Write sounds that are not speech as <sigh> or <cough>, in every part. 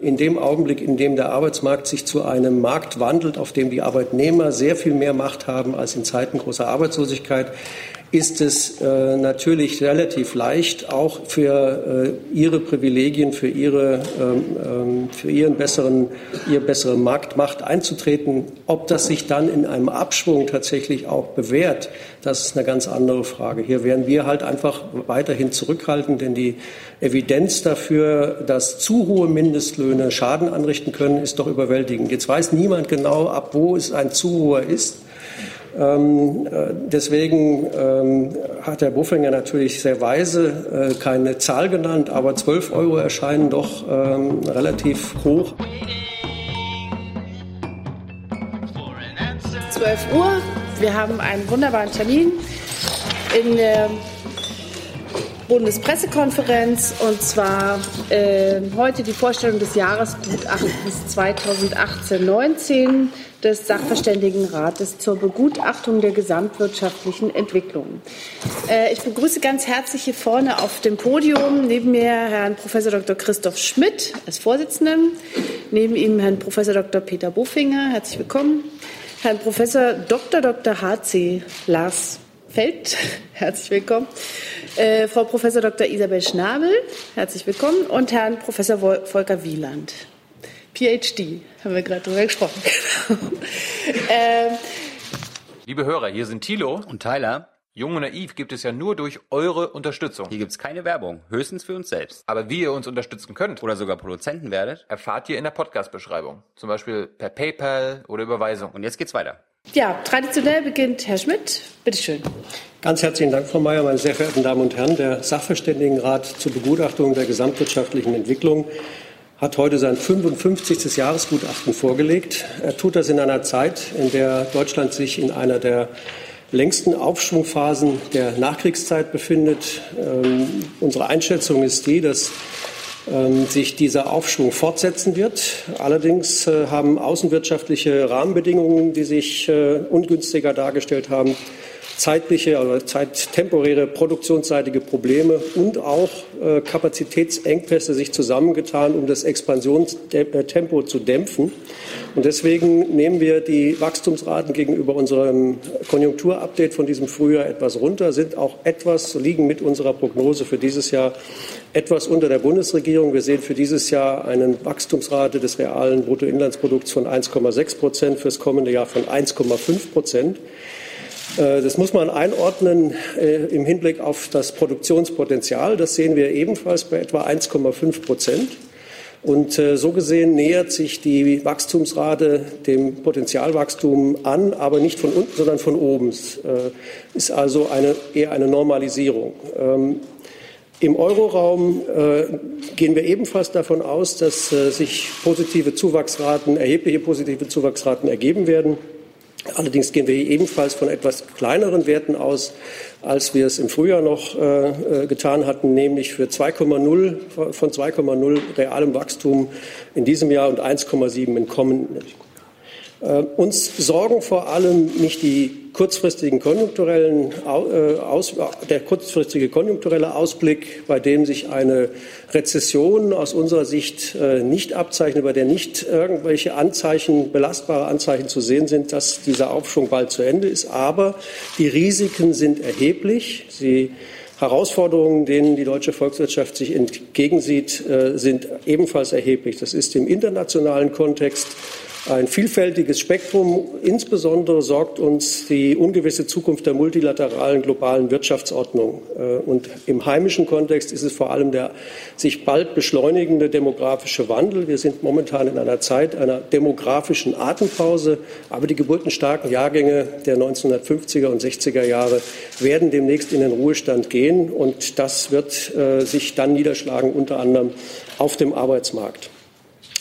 In dem Augenblick, in dem der Arbeitsmarkt sich zu einem Markt wandelt, auf dem die Arbeitnehmer sehr viel mehr Macht haben als in Zeiten großer Arbeitslosigkeit, ist es äh, natürlich relativ leicht, auch für äh, ihre Privilegien, für, ihre, ähm, ähm, für ihren besseren, ihre bessere Marktmacht einzutreten. Ob das sich dann in einem Abschwung tatsächlich auch bewährt, das ist eine ganz andere Frage. Hier werden wir halt einfach weiterhin zurückhalten, denn die Evidenz dafür, dass zu hohe Mindestlöhne Schaden anrichten können, ist doch überwältigend. Jetzt weiß niemand genau, ab wo es ein zu hoher ist. Ähm, äh, deswegen ähm, hat Herr Buffinger natürlich sehr weise äh, keine Zahl genannt, aber 12 Euro erscheinen doch ähm, relativ hoch. 12 Uhr. Wir haben einen wunderbaren Termin in der Bundespressekonferenz und zwar äh, heute die Vorstellung des Jahresgutachtens 2018-19 des Sachverständigenrates zur Begutachtung der gesamtwirtschaftlichen Entwicklung. Äh, ich begrüße ganz herzlich hier vorne auf dem Podium neben mir Herrn Prof. Dr. Christoph Schmidt als Vorsitzenden, neben ihm Herrn Prof. Dr. Peter Bofinger, herzlich willkommen, Herrn Prof. Dr. Dr. H.C. Lars Feld, herzlich willkommen. Äh, Frau Prof. Dr. Isabel Schnabel, herzlich willkommen. Und Herrn Prof. Volker Wieland, PhD, haben wir gerade drüber gesprochen. <laughs> ähm, Liebe Hörer, hier sind Thilo und Tyler. Jung und Naiv gibt es ja nur durch eure Unterstützung. Hier gibt es keine Werbung, höchstens für uns selbst. Aber wie ihr uns unterstützen könnt oder sogar Produzenten werdet, erfahrt ihr in der Podcast-Beschreibung. Zum Beispiel per PayPal oder Überweisung. Und jetzt geht's weiter. Ja, traditionell beginnt Herr Schmidt. Bitte schön. Ganz herzlichen Dank, Frau Mayer, meine sehr verehrten Damen und Herren. Der Sachverständigenrat zur Begutachtung der gesamtwirtschaftlichen Entwicklung hat heute sein 55. Jahresgutachten vorgelegt. Er tut das in einer Zeit, in der Deutschland sich in einer der längsten Aufschwungphasen der Nachkriegszeit befindet. Ähm, unsere Einschätzung ist die, dass sich dieser Aufschwung fortsetzen wird. Allerdings äh, haben außenwirtschaftliche Rahmenbedingungen, die sich äh, ungünstiger dargestellt haben, zeitliche oder zeittemporäre produktionsseitige Probleme und auch äh, Kapazitätsengpässe sich zusammengetan, um das Expansionstempo zu dämpfen. Und deswegen nehmen wir die Wachstumsraten gegenüber unserem Konjunkturupdate von diesem Frühjahr etwas runter, sind auch etwas, liegen mit unserer Prognose für dieses Jahr etwas unter der Bundesregierung. Wir sehen für dieses Jahr eine Wachstumsrate des realen Bruttoinlandsprodukts von 1,6 Prozent, fürs kommende Jahr von 1,5 Prozent. Äh, das muss man einordnen äh, im Hinblick auf das Produktionspotenzial. Das sehen wir ebenfalls bei etwa 1,5 Prozent. Und äh, so gesehen nähert sich die Wachstumsrate dem Potenzialwachstum an, aber nicht von unten, sondern von oben. Es ist also eine, eher eine Normalisierung. Ähm, Im Euroraum gehen wir ebenfalls davon aus, dass sich positive Zuwachsraten, erhebliche positive Zuwachsraten ergeben werden. Allerdings gehen wir ebenfalls von etwas kleineren Werten aus, als wir es im Frühjahr noch äh, äh getan hatten, nämlich für 2,0 von 2,0 realem Wachstum in diesem Jahr und 1,7 im kommenden uns sorgen vor allem nicht die kurzfristigen konjunkturellen äh, Aus, der kurzfristige konjunkturelle Ausblick, bei dem sich eine Rezession aus unserer Sicht äh, nicht abzeichnet, bei der nicht irgendwelche Anzeichen, belastbare Anzeichen zu sehen sind, dass dieser Aufschwung bald zu Ende ist. Aber die Risiken sind erheblich. Sie Herausforderungen, denen die deutsche Volkswirtschaft sich entgegensieht, sind ebenfalls erheblich. Das ist im internationalen Kontext ein vielfältiges Spektrum. Insbesondere sorgt uns die ungewisse Zukunft der multilateralen globalen Wirtschaftsordnung. Äh, und im heimischen Kontext ist es vor allem der sich bald beschleunigende demografische Wandel. Wir sind momentan in einer Zeit einer demografischen Atempause, aber die geburtenstarken Jahrgänge der 1950er und 60er Jahre werden demnächst in den Ruhestand gehen und das wird äh, sich dann niederschlagen unter anderem auf dem Arbeitsmarkt.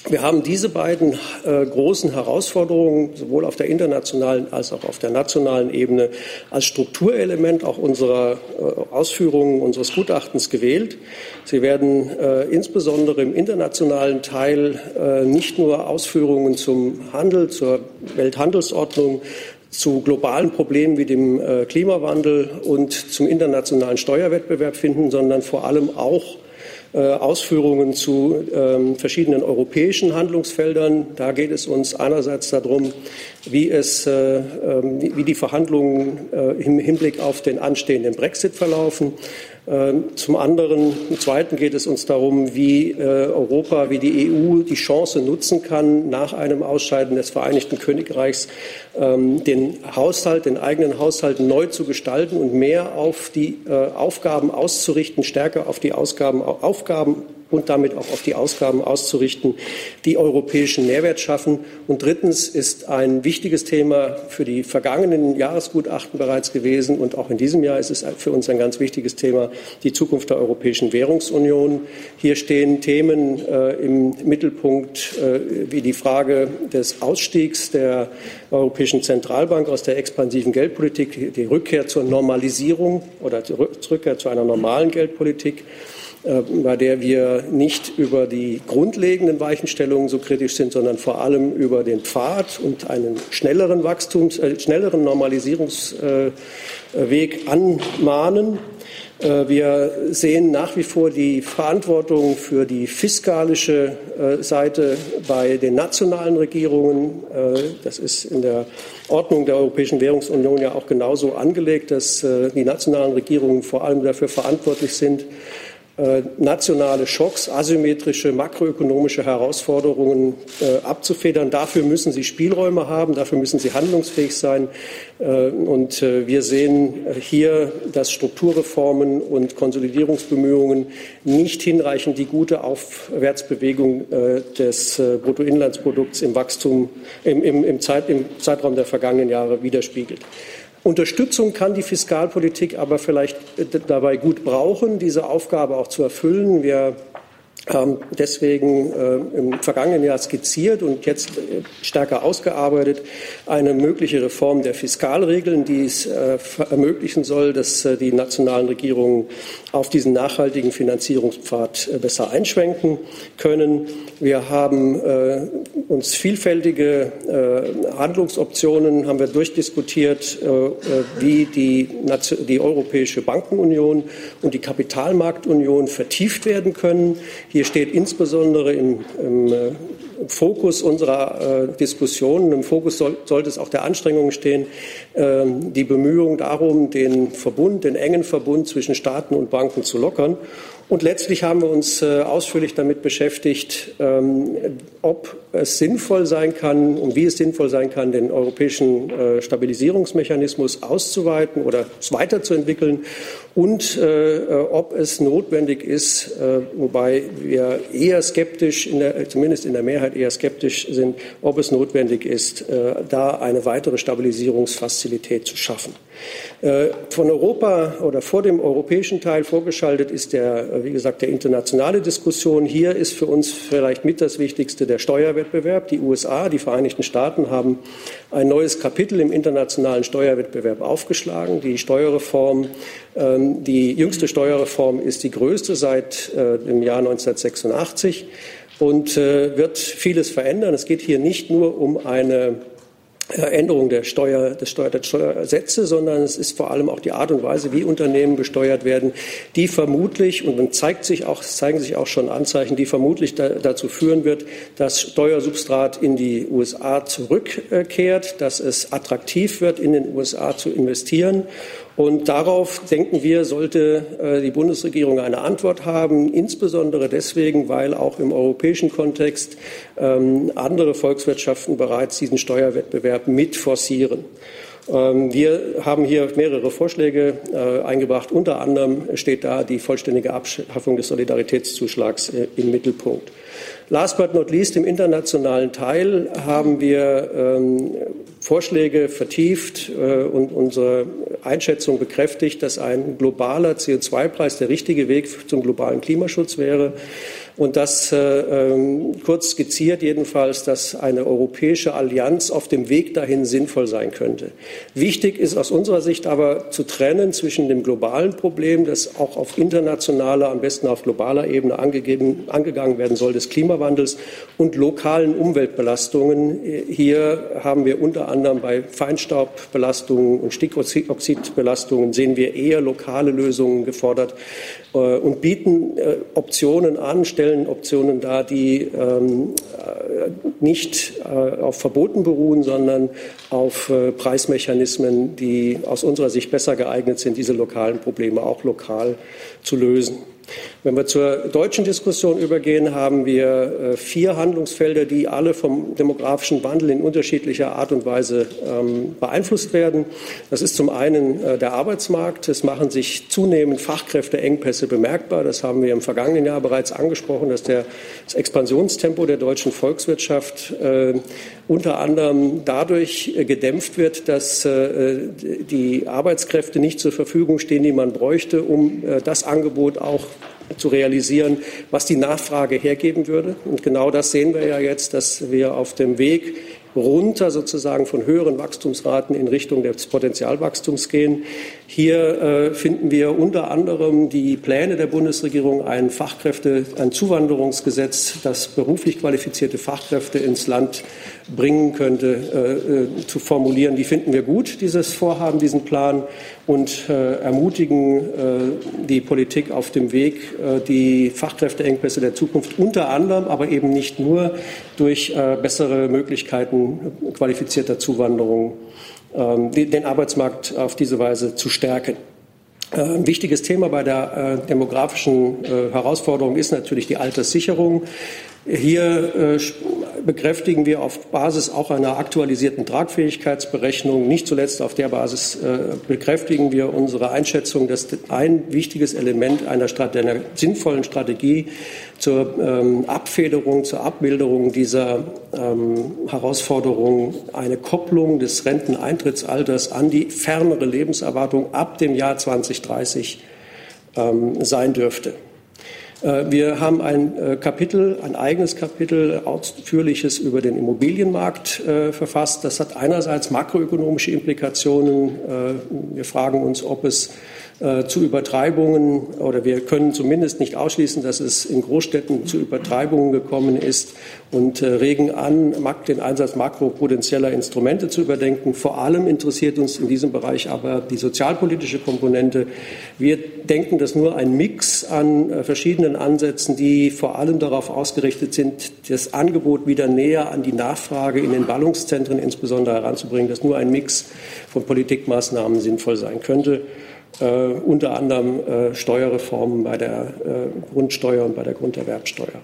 Wir haben diese beiden äh, großen Herausforderungen sowohl auf der internationalen als auch auf der nationalen Ebene als Strukturelement auch unserer äh, Ausführungen unseres Gutachtens gewählt. Sie werden äh, insbesondere im internationalen Teil äh, nicht nur Ausführungen zum Handel, zur Welthandelsordnung, zu globalen Problemen wie dem äh, Klimawandel und zum internationalen Steuerwettbewerb finden, sondern vor allem auch Ausführungen zu ähm, verschiedenen europäischen Handlungsfeldern. Da geht es uns einerseits darum, wie, es, äh, ähm, wie die Verhandlungen äh, im Hinblick auf den anstehenden Brexit verlaufen. Ähm, zum anderen, im Zweiten geht es uns darum, wie Europa, wie die EU die Chance nutzen kann, nach einem Ausscheiden des Vereinigten Königreichs den Haushalt, den eigenen Haushalt neu zu gestalten und mehr auf die Aufgaben auszurichten, stärker auf die Ausgaben, Aufgaben und damit auch auf die Ausgaben auszurichten, die europäischen Mehrwert schaffen. Und drittens ist ein wichtiges Thema für die vergangenen Jahresgutachten bereits gewesen und auch in diesem Jahr ist es für uns ein ganz wichtiges Thema die Zukunft der Europäischen Währungsunion. Hier stehen Themen äh, im Mittelpunkt äh, wie die Frage des Ausstiegs der Europäischen Zentralbank aus der expansiven Geldpolitik, die Rückkehr zur Normalisierung oder die Rückkehr zu einer normalen Geldpolitik. Äh, bei der wir nicht über die grundlegenden Weichenstellungen so kritisch sind, sondern vor allem über den Pfad und einen schnelleren Wachstums, äh, schnelleren Normalisierungsweg anmahnen. Äh, wir sehen nach wie vor die Verantwortung für die fiskalische Seite bei den nationalen Regierungen. Das ist in der Ordnung der Europäischen Währungsunion ja auch genauso angelegt, dass die nationalen Regierungen vor allem dafür verantwortlich sind, äh, nationale Schocks, asymmetrische makroökonomische Herausforderungen äh, abzufedern. Dafür müssen sie Spielräume haben, dafür müssen sie handlungsfähig sein. Äh, und äh, wir sehen hier, dass Strukturreformen und Konsolidierungsbemühungen nicht hinreichend die gute Aufwärtsbewegung äh, des äh, Bruttoinlandsprodukts im Wachstum im, im, im, Zeit, im Zeitraum der vergangenen Jahre widerspiegelt. Unterstützung kann die Fiskalpolitik aber vielleicht äh, dabei gut brauchen, diese Aufgabe auch zu erfüllen. Wir deswegen äh, im vergangenen Jahr skizziert und jetzt äh, stärker ausgearbeitet eine mögliche Reform der Fiskalregeln, die es äh, ermöglichen soll, dass die nationalen Regierungen auf diesen nachhaltigen Finanzierungspfad besser einschwenken können. Wir haben uns vielfältige Handlungsoptionen haben wir durchdiskutiert, wie die, die Europäische Bankenunion und die Kapitalmarktunion vertieft werden können. Hier steht insbesondere im, im äh, Fokus unserer äh, Diskussionen, im Fokus soll, sollte es auch der Anstrengungen stehen, äh, die Bemühungen darum, den Verbund, den engen Verbund zwischen Staaten und Banken zu lockern. Und letztlich haben wir uns äh, ausführlich damit beschäftigt, ähm, ob es sinnvoll sein kann und wie es sinnvoll sein kann, den europäischen äh, Stabilisierungsmechanismus auszuweiten oder weiterzuentwickeln und äh, ob es notwendig ist, wobei wir eher skeptisch, in der, zumindest in der Mehrheit eher skeptisch sind, ob es notwendig ist, da eine weitere Stabilisierungsfazilität zu schaffen. Äh, von Europa oder vor dem europäischen Teil vorgeschaltet ist der, äh, wie gesagt, der internationale Diskussion. Hier ist für uns vielleicht mit das Wichtigste der Steuerwettbewerb. Die USA, die Vereinigten Staaten haben ein neues Kapitel im internationalen Steuerwettbewerb aufgeschlagen. Die Steuerreform, ähm, die jüngste Steuerreform ist die größte seit äh, dem Jahr 1986 und wird vieles verändern. Es geht hier nicht nur um eine Änderung der, Steuer, des Steuer, der Steuersätze, sondern es ist vor allem auch die Art und Weise, wie Unternehmen besteuert werden, die vermutlich, und dann zeigt sich auch, zeigen sich auch schon Anzeichen, die vermutlich da, dazu führen wird, dass Steuersubstrat in die USA zurückkehrt, dass es attraktiv wird, in den USA zu investieren und darauf, denken wir, sollte äh, die Bundesregierung eine Antwort haben, insbesondere deswegen, weil auch im europäischen Kontext ähm, andere Volkswirtschaften bereits diesen Steuerwettbewerb mit forcieren. Ähm, wir haben hier mehrere Vorschläge äh, eingebracht. Unter anderem steht da die vollständige Abschaffung des Solidaritätszuschlags äh, im Mittelpunkt. Last but not least, im internationalen Teil haben wir ähm, Vorschläge vertieft äh, und unsere Einschätzung bekräftigt, dass ein globaler CO2-Preis der richtige Weg zum globalen Klimaschutz wäre. Und das äh, ähm, kurz skizziert jedenfalls, dass eine europäische Allianz auf dem Weg dahin sinnvoll sein könnte. Wichtig ist aus unserer Sicht aber zu trennen zwischen dem globalen Problem, das auch auf internationaler, am besten auf globaler Ebene angegeben, angegangen werden soll, des Klimawandels und lokalen Umweltbelastungen. Hier haben wir unter anderem bei Feinstaubbelastungen und Stickoxidbelastungen sehen wir eher lokale Lösungen gefordert äh, und bieten äh, Optionen an, stellen Optionen dar, die ähm, äh, nicht auf Verboten beruhen, sondern auf Preismechanismen, die aus unserer Sicht besser geeignet sind, diese lokalen Probleme auch lokal zu lösen. Wenn wir zur deutschen Diskussion übergehen, haben wir äh, vier Handlungsfelder, die alle vom demografischen Wandel in unterschiedlicher Art und Weise ähm, beeinflusst werden. Das ist zum einen äh, der Arbeitsmarkt. Es machen sich zunehmend Fachkräfteengpässe bemerkbar. Das haben wir im vergangenen Jahr bereits angesprochen, dass der, das Expansionstempo der deutschen Volkswirtschaft äh, unter anderem dadurch gedämpft wird, dass die Arbeitskräfte nicht zur Verfügung stehen, die man bräuchte, um das Angebot auch zu realisieren, was die Nachfrage hergeben würde. Und genau das sehen wir ja jetzt, dass wir auf dem Weg runter sozusagen von höheren Wachstumsraten in Richtung des Potenzialwachstums gehen. Hier äh, finden wir unter anderem die Pläne der Bundesregierung, ein Fachkräfte, ein Zuwanderungsgesetz, das beruflich qualifizierte Fachkräfte ins Land bringen könnte, äh, äh, zu formulieren. Die finden wir gut, dieses Vorhaben, diesen Plan, und äh, ermutigen äh, die Politik auf dem Weg, äh, die Fachkräfteengpässe der Zukunft unter anderem, aber eben nicht nur durch äh, bessere Möglichkeiten qualifizierter Zuwanderung ähm, den Arbeitsmarkt auf diese Weise zu stärken. Ein wichtiges Thema bei der demografischen Herausforderung ist natürlich die Alterssicherung. Hier äh, bekräftigen wir auf Basis auch einer aktualisierten Tragfähigkeitsberechnung, nicht zuletzt auf der Basis äh, bekräftigen wir unsere Einschätzung, dass ein wichtiges Element einer, Strate einer sinnvollen Strategie zur ähm, Abfederung, zur Abbilderung dieser ähm, Herausforderung eine Kopplung des Renteneintrittsalters an die fernere Lebenserwartung ab dem Jahr 2030 ähm, sein dürfte. Äh, wir haben ein äh, Kapitel, ein eigenes Kapitel, ausführliches über den Immobilienmarkt äh, verfasst. Das hat einerseits makroökonomische Implikationen. Wir fragen uns, ob es zu Übertreibungen oder wir können zumindest nicht ausschließen, dass es in Großstädten zu Übertreibungen gekommen ist und äh, regen an, den Einsatz makropotenzieller Instrumente zu überdenken. Vor allem interessiert uns in diesem Bereich aber die sozialpolitische Komponente. Wir denken, dass nur ein Mix an äh, verschiedenen Ansätzen, die vor allem darauf ausgerichtet sind, das Angebot wieder näher an die Nachfrage in den Ballungszentren insbesondere heranzubringen, dass nur ein Mix von Politikmaßnahmen sinnvoll sein könnte äh, unter anderem äh, Steuerreformen bei der äh, Grundsteuer und bei der Grunderwerbsteuer.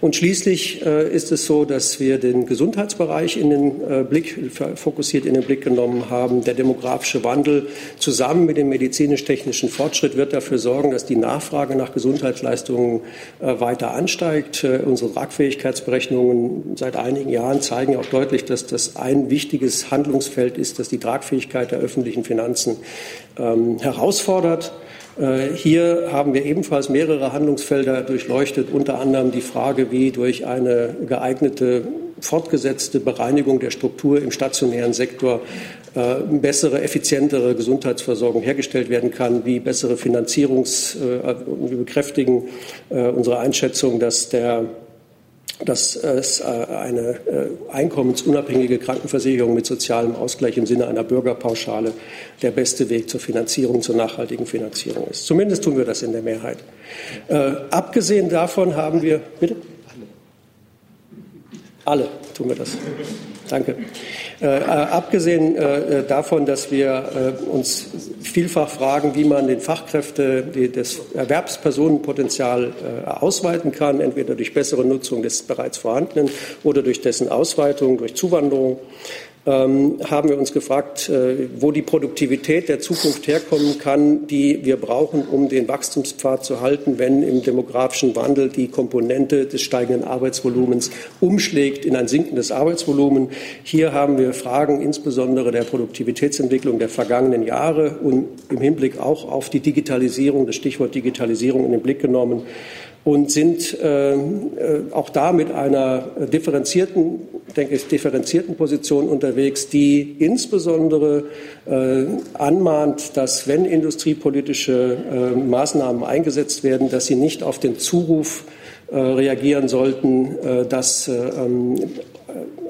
Und schließlich äh, ist es so, dass wir den Gesundheitsbereich in den äh, Blick, fokussiert in den Blick genommen haben. Der demografische Wandel zusammen mit dem medizinisch-technischen Fortschritt wird dafür sorgen, dass die Nachfrage nach Gesundheitsleistungen äh, weiter ansteigt. Unsere Tragfähigkeitsberechnungen seit einigen Jahren zeigen auch deutlich, dass das ein wichtiges Handlungsfeld ist, das die Tragfähigkeit der öffentlichen Finanzen ähm, herausfordert. Äh, hier haben wir ebenfalls mehrere Handlungsfelder durchleuchtet, unter anderem die Frage, wie durch eine geeignete fortgesetzte Bereinigung der Struktur im stationären Sektor äh, bessere, effizientere Gesundheitsversorgung hergestellt werden kann, wie bessere Finanzierungs, äh, wir bekräftigen unsere Einschätzung, dass der dass es eine einkommensunabhängige Krankenversicherung mit sozialem Ausgleich im Sinne einer Bürgerpauschale der beste Weg zur Finanzierung, zur nachhaltigen Finanzierung ist. Zumindest tun wir das in der Mehrheit. Äh, abgesehen davon haben wir, bitte? Alle tun wir das. Danke. Äh, äh, abgesehen äh, davon, dass wir äh, uns vielfach fragen, wie man den Fachkräfte, die, das Erwerbspersonenpotenzial äh, ausweiten kann, entweder durch bessere Nutzung des bereits vorhandenen oder durch dessen Ausweitung, durch Zuwanderung, ähm, haben wir uns gefragt, äh, wo die Produktivität der Zukunft herkommen kann, die wir brauchen, um den Wachstumspfad zu halten, wenn im demografischen Wandel die Komponente des steigenden Arbeitsvolumens umschlägt in ein sinkendes Arbeitsvolumen. Hier haben wir Fragen insbesondere der Produktivitätsentwicklung der vergangenen Jahre und im Hinblick auch auf die Digitalisierung, das Stichwort Digitalisierung in den Blick genommen. und sind äh, äh, auch da mit einer differenzierten, denke ich, differenzierten Position unterwegs, die insbesondere äh, anmahnt, dass wenn industriepolitische äh, Maßnahmen eingesetzt werden, dass sie nicht auf den Zuruf äh, reagieren sollten, äh, dass ähm,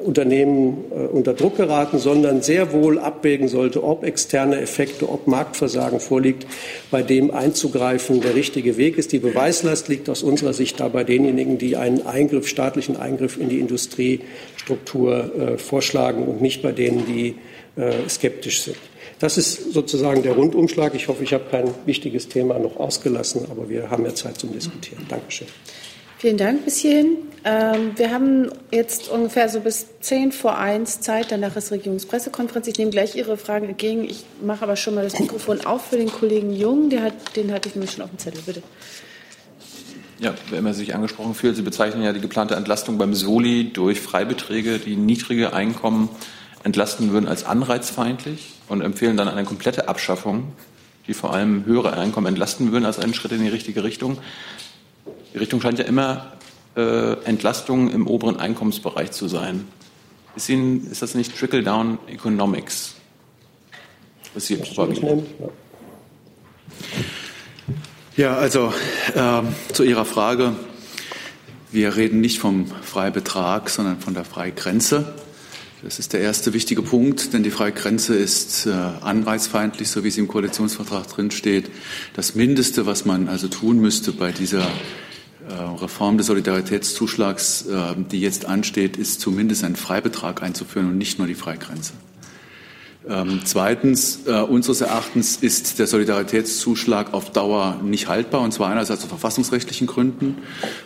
Unternehmen äh, unter Druck geraten, sondern sehr wohl abwägen sollte, ob externe Effekte, ob Marktversagen vorliegt, bei dem einzugreifen der richtige Weg ist. Die Beweislast liegt aus unserer Sicht da bei denjenigen, die einen Eingriff, staatlichen Eingriff in die Industriestruktur äh, vorschlagen und nicht bei denen, die äh, skeptisch sind. Das ist sozusagen der Rundumschlag. Ich hoffe, ich habe kein wichtiges Thema noch ausgelassen, aber wir haben ja Zeit zum Diskutieren. Dankeschön. Vielen Dank bis hierhin. Ähm, wir haben jetzt ungefähr so bis zehn vor eins Zeit. Danach ist Regierungspressekonferenz. Ich nehme gleich Ihre Fragen entgegen. Ich mache aber schon mal das Mikrofon auf für den Kollegen Jung. Hat, den hatte ich nämlich schon auf dem Zettel. Bitte. Ja, wer immer sich angesprochen fühlt, Sie bezeichnen ja die geplante Entlastung beim Soli durch Freibeträge, die niedrige Einkommen entlasten würden, als anreizfeindlich und empfehlen dann eine komplette Abschaffung, die vor allem höhere Einkommen entlasten würden, als einen Schritt in die richtige Richtung. Die Richtung scheint ja immer äh, Entlastung im oberen Einkommensbereich zu sein. Ist, Ihnen, ist das nicht Trickle-Down Economics? Was Sie propagieren? Ja, also äh, zu Ihrer Frage. Wir reden nicht vom Freibetrag, sondern von der Freigrenze. Das ist der erste wichtige Punkt, denn die Freigrenze ist äh, anreizfeindlich, so wie es im Koalitionsvertrag drinsteht. Das Mindeste, was man also tun müsste bei dieser äh, Reform des Solidaritätszuschlags, äh, die jetzt ansteht, ist zumindest einen Freibetrag einzuführen und nicht nur die Freigrenze. Ähm, zweitens, äh, unseres Erachtens ist der Solidaritätszuschlag auf Dauer nicht haltbar, und zwar einerseits aus verfassungsrechtlichen Gründen,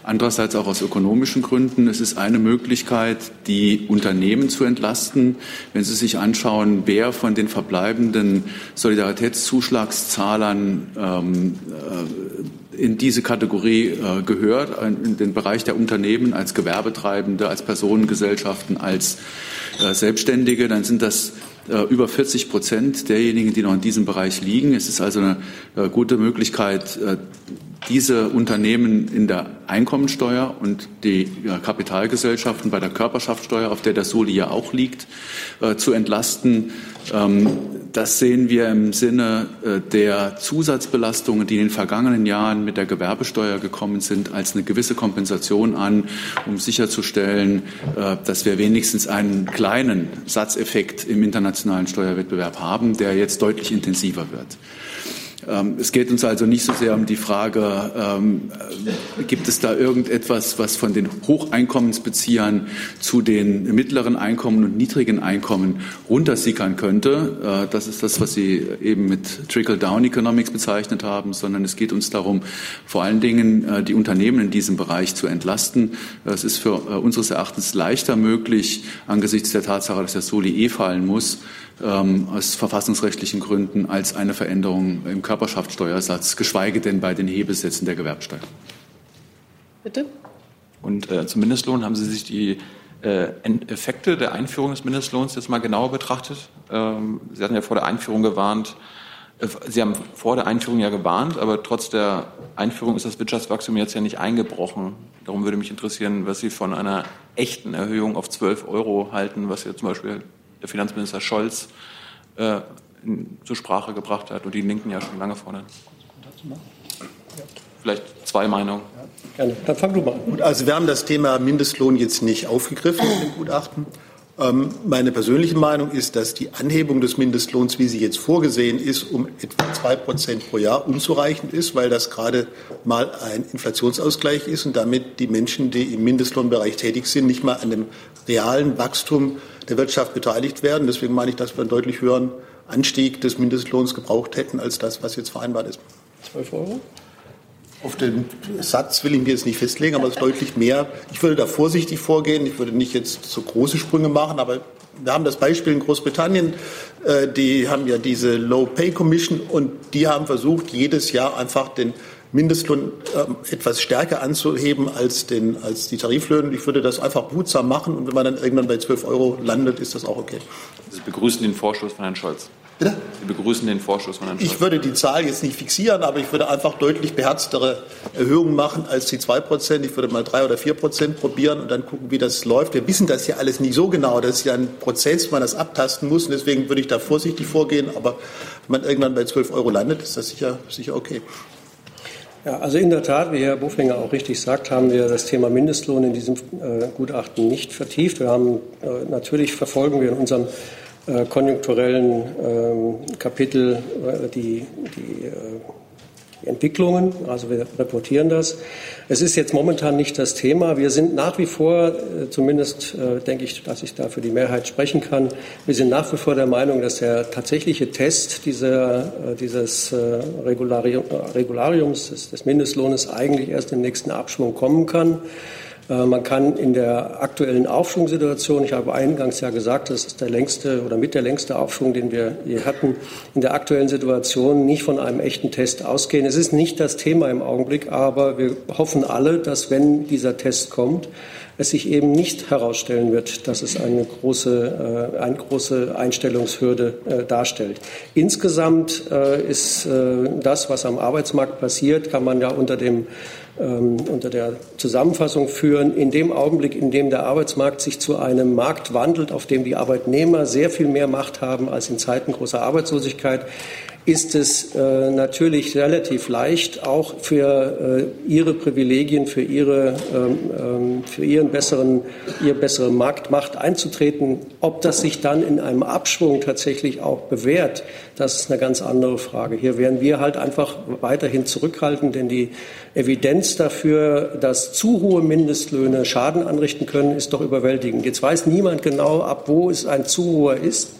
andererseits auch aus ökonomischen Gründen. Es ist eine Möglichkeit, die Unternehmen zu entlasten. Wenn Sie sich anschauen, wer von den verbleibenden Solidaritätszuschlagszahlern ähm, in diese Kategorie äh, gehört, in den Bereich der Unternehmen als Gewerbetreibende, als Personengesellschaften, als äh, Selbstständige, dann sind das äh, über 40 Prozent derjenigen, die noch in diesem Bereich liegen. Es ist also eine äh, gute Möglichkeit, äh, diese Unternehmen in der Einkommensteuer und die Kapitalgesellschaften bei der Körperschaftssteuer, auf der der Soli ja auch liegt, zu entlasten. Ähm, das sehen wir im Sinne äh, der Zusatzbelastungen, die in den vergangenen Jahren mit der Gewerbesteuer gekommen sind, als eine gewisse Kompensation an, um sicherzustellen, äh, dass wir wenigstens einen kleinen Satzeffekt im internationalen Steuerwettbewerb haben, der jetzt deutlich intensiver wird. Ähm, es geht uns also nicht so sehr um die Frage, ähm, äh, gibt es da irgendetwas, was von den Hocheinkommensbeziehern zu den mittleren Einkommen und niedrigen Einkommen runtersickern könnte. Äh, das ist das, was Sie eben mit Trickle-Down Economics bezeichnet haben, sondern es geht uns darum, vor allen Dingen äh, die Unternehmen in diesem Bereich zu entlasten. Es ist für unseres Erachtens leichter möglich, angesichts der Tatsache, dass der Soli eh fallen muss, ähm, aus verfassungsrechtlichen Gründen als eine Veränderung im Körperschaftssteuersatz, geschweige denn bei den Hebesätzen der Gewerbsteuer. Bitte. Und äh, zum Mindestlohn haben Sie sich die äh, Effekte der Einführung des Mindestlohns jetzt mal genauer betrachtet? Ähm, Sie hatten ja vor der Einführung gewarnt, äh, Sie haben vor der Einführung ja gewarnt, aber trotz der Einführung ist das Wirtschaftswachstum jetzt ja nicht eingebrochen. Darum würde mich interessieren, was Sie von einer echten Erhöhung auf 12 Euro halten, was ja zum Beispiel Finanzminister Scholz äh, zur Sprache gebracht hat und die Linken ja schon lange fordern. Vielleicht zwei Meinungen. Ja, gerne. Dann fang du mal an. Gut, also wir haben das Thema Mindestlohn jetzt nicht aufgegriffen im Gutachten. Ähm, meine persönliche Meinung ist, dass die Anhebung des Mindestlohns, wie sie jetzt vorgesehen ist, um etwa zwei Prozent pro Jahr unzureichend ist, weil das gerade mal ein Inflationsausgleich ist und damit die Menschen, die im Mindestlohnbereich tätig sind, nicht mal an dem realen Wachstum der Wirtschaft beteiligt werden. Deswegen meine ich, dass wir einen deutlich höheren Anstieg des Mindestlohns gebraucht hätten als das, was jetzt vereinbart ist. 12 Euro? Auf den Satz will ich mir jetzt nicht festlegen, aber es ist deutlich mehr. Ich würde da vorsichtig vorgehen. Ich würde nicht jetzt so große Sprünge machen, aber wir haben das Beispiel in Großbritannien. Äh, die haben ja diese Low Pay Commission und die haben versucht, jedes Jahr einfach den Mindestlohn äh, etwas stärker anzuheben als, den, als die Tariflöhne. Ich würde das einfach behutsam machen und wenn man dann irgendwann bei 12 Euro landet, ist das auch okay. Sie begrüßen den Vorschuss von Herrn Scholz. Bitte? Wir begrüßen den Vorschuss von Herrn Ich würde die Zahl jetzt nicht fixieren, aber ich würde einfach deutlich beherztere Erhöhungen machen als die 2 Prozent. Ich würde mal 3 oder 4 Prozent probieren und dann gucken, wie das läuft. Wir wissen das ja alles nicht so genau. Das ist ja ein Prozess, man das abtasten muss. Und deswegen würde ich da vorsichtig vorgehen. Aber wenn man irgendwann bei 12 Euro landet, ist das sicher, sicher okay. Ja, also in der Tat, wie Herr Bufinger auch richtig sagt, haben wir das Thema Mindestlohn in diesem äh, Gutachten nicht vertieft. Wir haben äh, natürlich verfolgen wir in unserem konjunkturellen ähm, Kapitel äh, die, die, äh, Entwicklungen. Also wir reportieren das. Es ist jetzt momentan nicht das Thema. Wir sind nach wie vor, zumindest denke ich, dass ich da für die Mehrheit sprechen kann, wir sind nach wie vor der Meinung, dass der tatsächliche Test dieser, dieses Regulariums, des Mindestlohnes eigentlich erst im nächsten Abschwung kommen kann. Äh, man kann in der aktuellen Aufschwungsituation, ich habe eingangs ja gesagt, das ist der längste oder mit der längste Aufschwung, den wir je hatten, in der aktuellen Situation nicht von einem echten Test ausgehen. Es ist nicht das Thema im Augenblick, aber wir hoffen alle, dass wenn dieser Test kommt, es sich eben nicht herausstellen wird, dass es eine große, äh, eine große Einstellungshürde äh, darstellt. Insgesamt ist das, was am Arbeitsmarkt passiert, kann man ja unter dem ähm, unter der Zusammenfassung führen. In dem Augenblick, in dem der Arbeitsmarkt sich zu einem Markt wandelt, auf dem die Arbeitnehmer sehr viel mehr Macht haben als in Zeiten großer Arbeitslosigkeit, ist es äh, natürlich relativ leicht, auch für äh, ihre Privilegien, für, ihre, ähm, ähm, für ihren besseren, ihre bessere Marktmacht einzutreten. Ob das sich dann in einem Abschwung tatsächlich auch bewährt, das ist eine ganz andere Frage. Hier werden wir halt einfach weiterhin zurückhalten, denn die Evidenz dafür, dass zu hohe Mindestlöhne Schaden anrichten können, ist doch überwältigend. Jetzt weiß niemand genau, ab wo es ein zu hoher ist.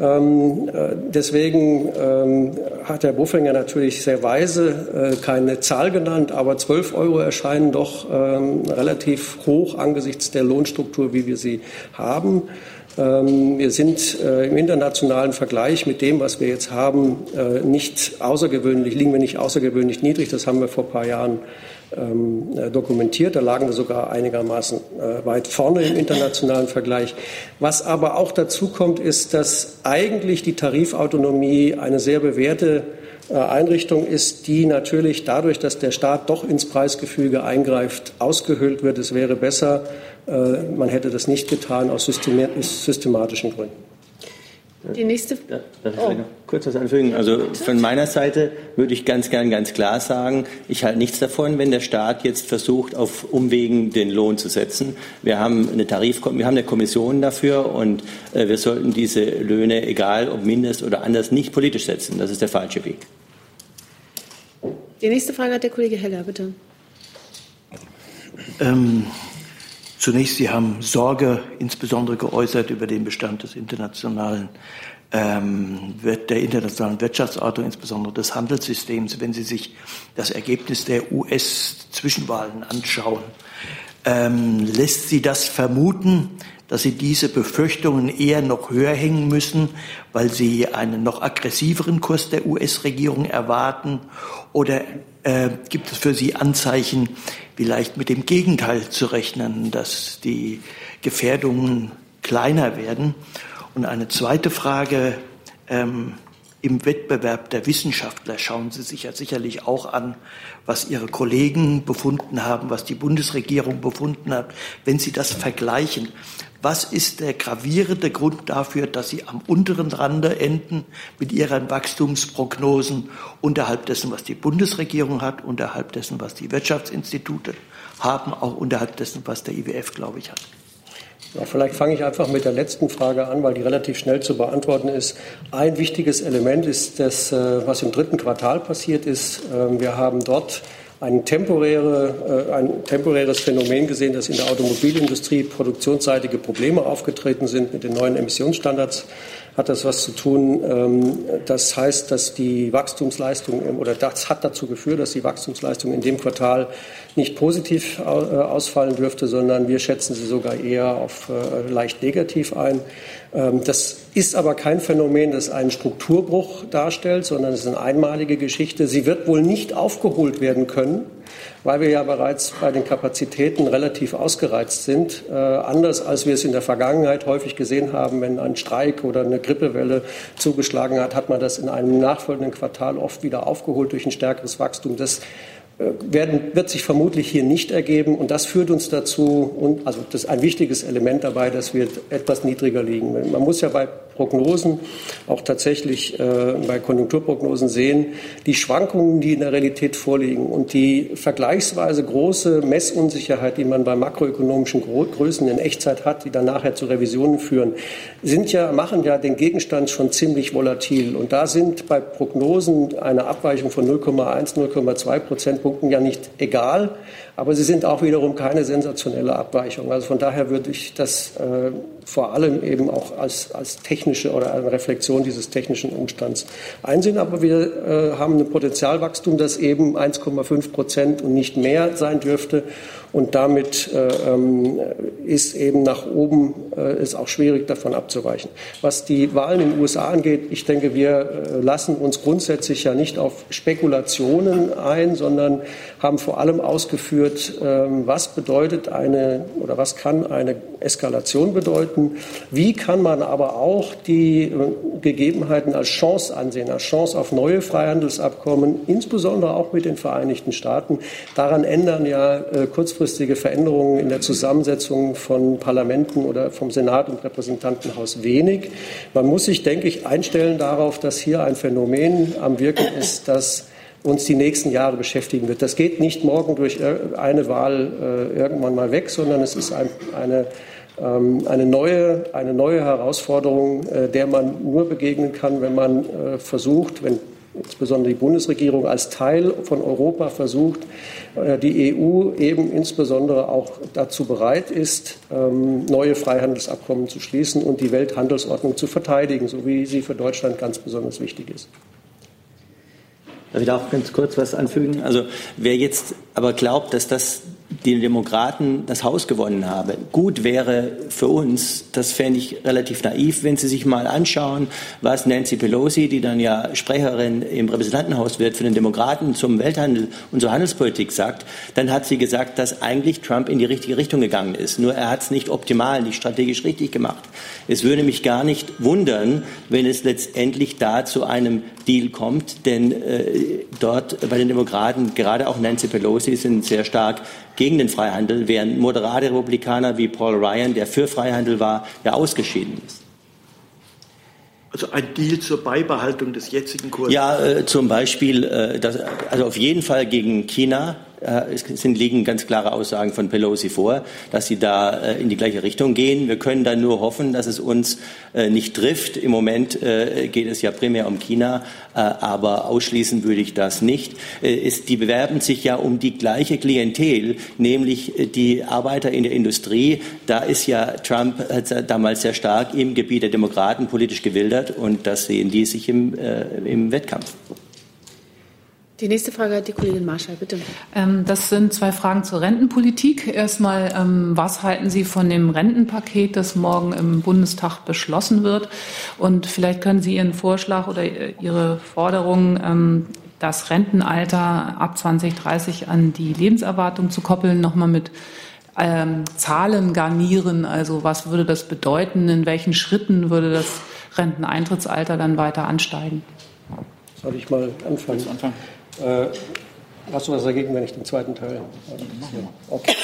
Ähm, äh, deswegen ähm, hat Herr Buffinger natürlich sehr weise äh, keine Zahl genannt, aber 12 Euro erscheinen doch ähm, relativ hoch angesichts der Lohnstruktur, wie wir sie haben. Ähm, wir sind äh, im internationalen Vergleich mit dem, was wir jetzt haben, äh, nicht außergewöhnlich, liegen wir nicht außergewöhnlich niedrig. Das haben wir vor ein paar Jahren ähm, äh, dokumentiert. Da lagen wir sogar einigermaßen weit vorne im internationalen Vergleich. Was aber auch dazu kommt, ist, dass eigentlich die Tarifautonomie eine sehr bewährte äh, Einrichtung ist, die natürlich dadurch, dass der Staat doch ins Preisgefüge eingreift, ausgehöhlt wird. Es wäre besser, man hätte das nicht getan aus systematischen Gründen. Die nächste. Ja, darf ich oh. noch kurz was anfügen? Also von meiner Seite würde ich ganz gern ganz klar sagen, ich halte nichts davon, wenn der Staat jetzt versucht, auf Umwegen den Lohn zu setzen. Wir haben eine Tarif, wir haben eine Kommission dafür und äh, wir sollten diese Löhne, egal ob mindest oder anders, nicht politisch setzen. Das ist der falsche Weg. Die nächste Frage hat der Kollege Heller, bitte. Ähm, Zunächst, Sie haben Sorge insbesondere geäußert über den Bestand des internationalen ähm, der internationalen Wirtschaftsordnung, insbesondere des Handelssystems, wenn Sie sich das Ergebnis der US-Zwischenwahlen anschauen. Ähm, lässt Sie das vermuten, dass Sie diese Befürchtungen eher noch höher hängen müssen, weil Sie einen noch aggressiveren Kurs der US-Regierung erwarten? Oder äh, gibt es für Sie Anzeichen, vielleicht mit dem Gegenteil zu rechnen, dass die Gefährdungen kleiner werden? Und eine zweite Frage, ähm, im Wettbewerb der Wissenschaftler schauen Sie sich ja sicherlich auch an, was Ihre Kollegen befunden haben, was die Bundesregierung befunden hat. Wenn Sie das vergleichen, was ist der gravierende Grund dafür, dass Sie am unteren Rande enden mit Ihren Wachstumsprognosen unterhalb dessen, was die Bundesregierung hat, unterhalb dessen, was die Wirtschaftsinstitute haben, auch unterhalb dessen, was der IWF, glaube ich, hat? Ja, vielleicht fange ich einfach mit der letzten Frage an, weil die relativ schnell zu beantworten ist. Ein wichtiges Element ist das, äh, was im dritten Quartal passiert ist. Ähm, wir haben dort ein, temporäre, äh, ein temporäres Phänomen gesehen, dass in der Automobilindustrie produktionsseitige Probleme aufgetreten sind mit den neuen Emissionsstandards hat das was zu tun. Ähm, das heißt, dass die Wachstumsleistung oder das hat dazu geführt, dass die Wachstumsleistung in dem Quartal nicht positiv äh, ausfallen dürfte, sondern wir schätzen sie sogar eher auf äh, leicht negativ ein. Ähm, das ist aber kein Phänomen, das einen Strukturbruch darstellt, sondern es ist eine einmalige Geschichte. Sie wird wohl nicht aufgeholt werden können. Weil wir ja bereits bei den Kapazitäten relativ ausgereizt sind. Äh, anders als wir es in der Vergangenheit häufig gesehen haben, wenn ein Streik oder eine Grippewelle zugeschlagen hat, hat man das in einem nachfolgenden Quartal oft wieder aufgeholt durch ein stärkeres Wachstum. Das äh, werden, wird sich vermutlich hier nicht ergeben. Und das führt uns dazu, und, also das ist ein wichtiges Element dabei, dass wir etwas niedriger liegen. Man muss ja bei Prognosen, auch tatsächlich äh, bei Konjunkturprognosen sehen, die Schwankungen, die in der Realität vorliegen und die vergleichsweise große Messunsicherheit, die man bei makroökonomischen Größen in Echtzeit hat, die dann nachher zu Revisionen führen, sind ja, machen ja den Gegenstand schon ziemlich volatil. Und da sind bei Prognosen eine Abweichung von 0,1, 0,2 Prozentpunkten ja nicht egal. Aber sie sind auch wiederum keine sensationelle Abweichung. Also von daher würde ich das äh, vor allem eben auch als, als technische oder eine Reflexion dieses technischen Umstands einsehen. Aber wir äh, haben ein Potenzialwachstum, das eben 1,5 Prozent und nicht mehr sein dürfte. Und damit äh, ähm, ist eben nach oben äh, ist auch schwierig davon abzuweichen. Was die Wahlen in den USA angeht, ich denke, wir äh, lassen uns grundsätzlich ja nicht auf Spekulationen ein, sondern haben vor allem ausgeführt, äh, was bedeutet eine oder was kann eine Eskalation bedeuten. Wie kann man aber auch die Gegebenheiten als Chance ansehen, als Chance auf neue Freihandelsabkommen, insbesondere auch mit den Vereinigten Staaten. Daran ändern ja äh, kurzfristige Veränderungen in der Zusammensetzung von Parlamenten oder vom Senat und Repräsentantenhaus wenig. Man muss sich, denke ich, einstellen darauf, dass hier ein Phänomen am Wirken ist, das uns die nächsten Jahre beschäftigen wird. Das geht nicht morgen durch eine Wahl äh, irgendwann mal weg, sondern es ist ein, eine, ähm, eine, neue, eine neue Herausforderung, äh, der man nur begegnen kann, wenn man äh, versucht, wenn insbesondere die Bundesregierung als Teil von Europa versucht, äh, die EU eben insbesondere auch dazu bereit ist, ähm, neue Freihandelsabkommen zu schließen und die Welthandelsordnung zu verteidigen, so wie sie für Deutschland ganz besonders wichtig ist. Darf ich da auch ganz kurz was anfügen? Also wer jetzt aber glaubt, dass das die Demokraten das Haus gewonnen haben. Gut wäre für uns, das fände ich relativ naiv, wenn Sie sich mal anschauen, was Nancy Pelosi, die dann ja Sprecherin im Repräsentantenhaus wird, für den Demokraten zum Welthandel und zur Handelspolitik sagt, dann hat sie gesagt, dass eigentlich Trump in die richtige Richtung gegangen ist. Nur er hat es nicht optimal, nicht strategisch richtig gemacht. Es würde mich gar nicht wundern, wenn es letztendlich da zu einem Deal kommt, denn äh, dort bei den Demokraten, gerade auch Nancy Pelosi, sind sehr stark gegen den Freihandel, während moderate Republikaner wie Paul Ryan, der für Freihandel war, ja ausgeschieden ist. Also ein Deal zur Beibehaltung des jetzigen Kurses? Ja, äh, zum Beispiel, äh, das, also auf jeden Fall gegen China es sind, liegen ganz klare Aussagen von Pelosi vor, dass sie da äh, in die gleiche Richtung gehen. Wir können dann nur hoffen, dass es uns äh, nicht trifft. Im Moment geht es ja primär um China, aber ausschließen würde ich das nicht. die bewerben sich ja um die gleiche Klientel, nämlich die Arbeiter in der Industrie. Da ist ja Trump damals sehr stark im Gebiet der Demokraten politisch gewildert und das sehen die sich im, im Wettkampf. Die nächste Frage hat die Kollegin Marschall, bitte. Ähm, das sind zwei Fragen zur Rentenpolitik. Erstmal, ähm, was halten Sie von dem Rentenpaket, das morgen im Bundestag beschlossen wird? Und vielleicht können Sie Ihren Vorschlag oder Ihre Forderung, ähm, das Rentenalter ab 2030 an die Lebenserwartung zu koppeln, nochmal mit ähm, Zahlen garnieren. Also was würde das bedeuten? In welchen Schritten würde das Renteneintrittsalter dann weiter ansteigen? Soll ich mal anfangen? Äh, hast du was dagegen, wenn ich den zweiten Teil? Okay.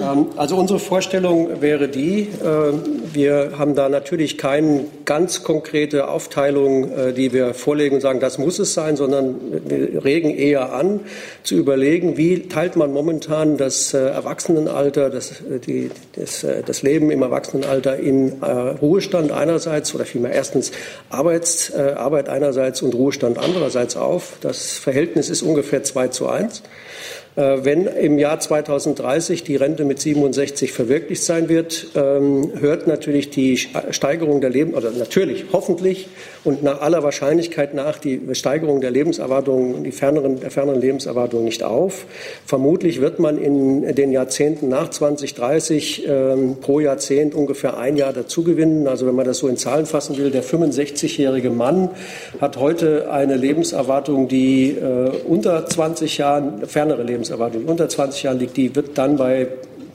Ähm, also unsere Vorstellung wäre die, äh, wir haben da natürlich keine ganz konkrete Aufteilung, äh, die wir vorlegen und sagen, das muss es sein, sondern wir regen eher an, zu überlegen, wie teilt man momentan das Erwachsenenalter, das, die, das, das Leben im Erwachsenenalter in Ruhestand einerseits oder vielmehr erstens Arbeits, Arbeit einerseits und Ruhestand andererseits auf. Das Verhältnis ist ungefähr 2 zu 1. Äh, wenn im Jahr 2030 die Rente mit 67 verwirklicht sein wird, ähm, hört natürlich die Steigerung der Leben oder natürlich hoffentlich und nach aller Wahrscheinlichkeit nach die Steigerung der Lebenserwartung, die ferneren, der ferneren Lebenserwartung nicht auf. Vermutlich wird man in den Jahrzehnten nach 2030 ähm, pro Jahrzehnt ungefähr ein Jahr dazugewinnen. Also wenn man das so in Zahlen fassen will, der 65-jährige Mann hat heute eine Lebenserwartung, die äh, unter 20 Jahren fernere Lebenserwartung die unter 20 Jahren liegt, die wird dann bei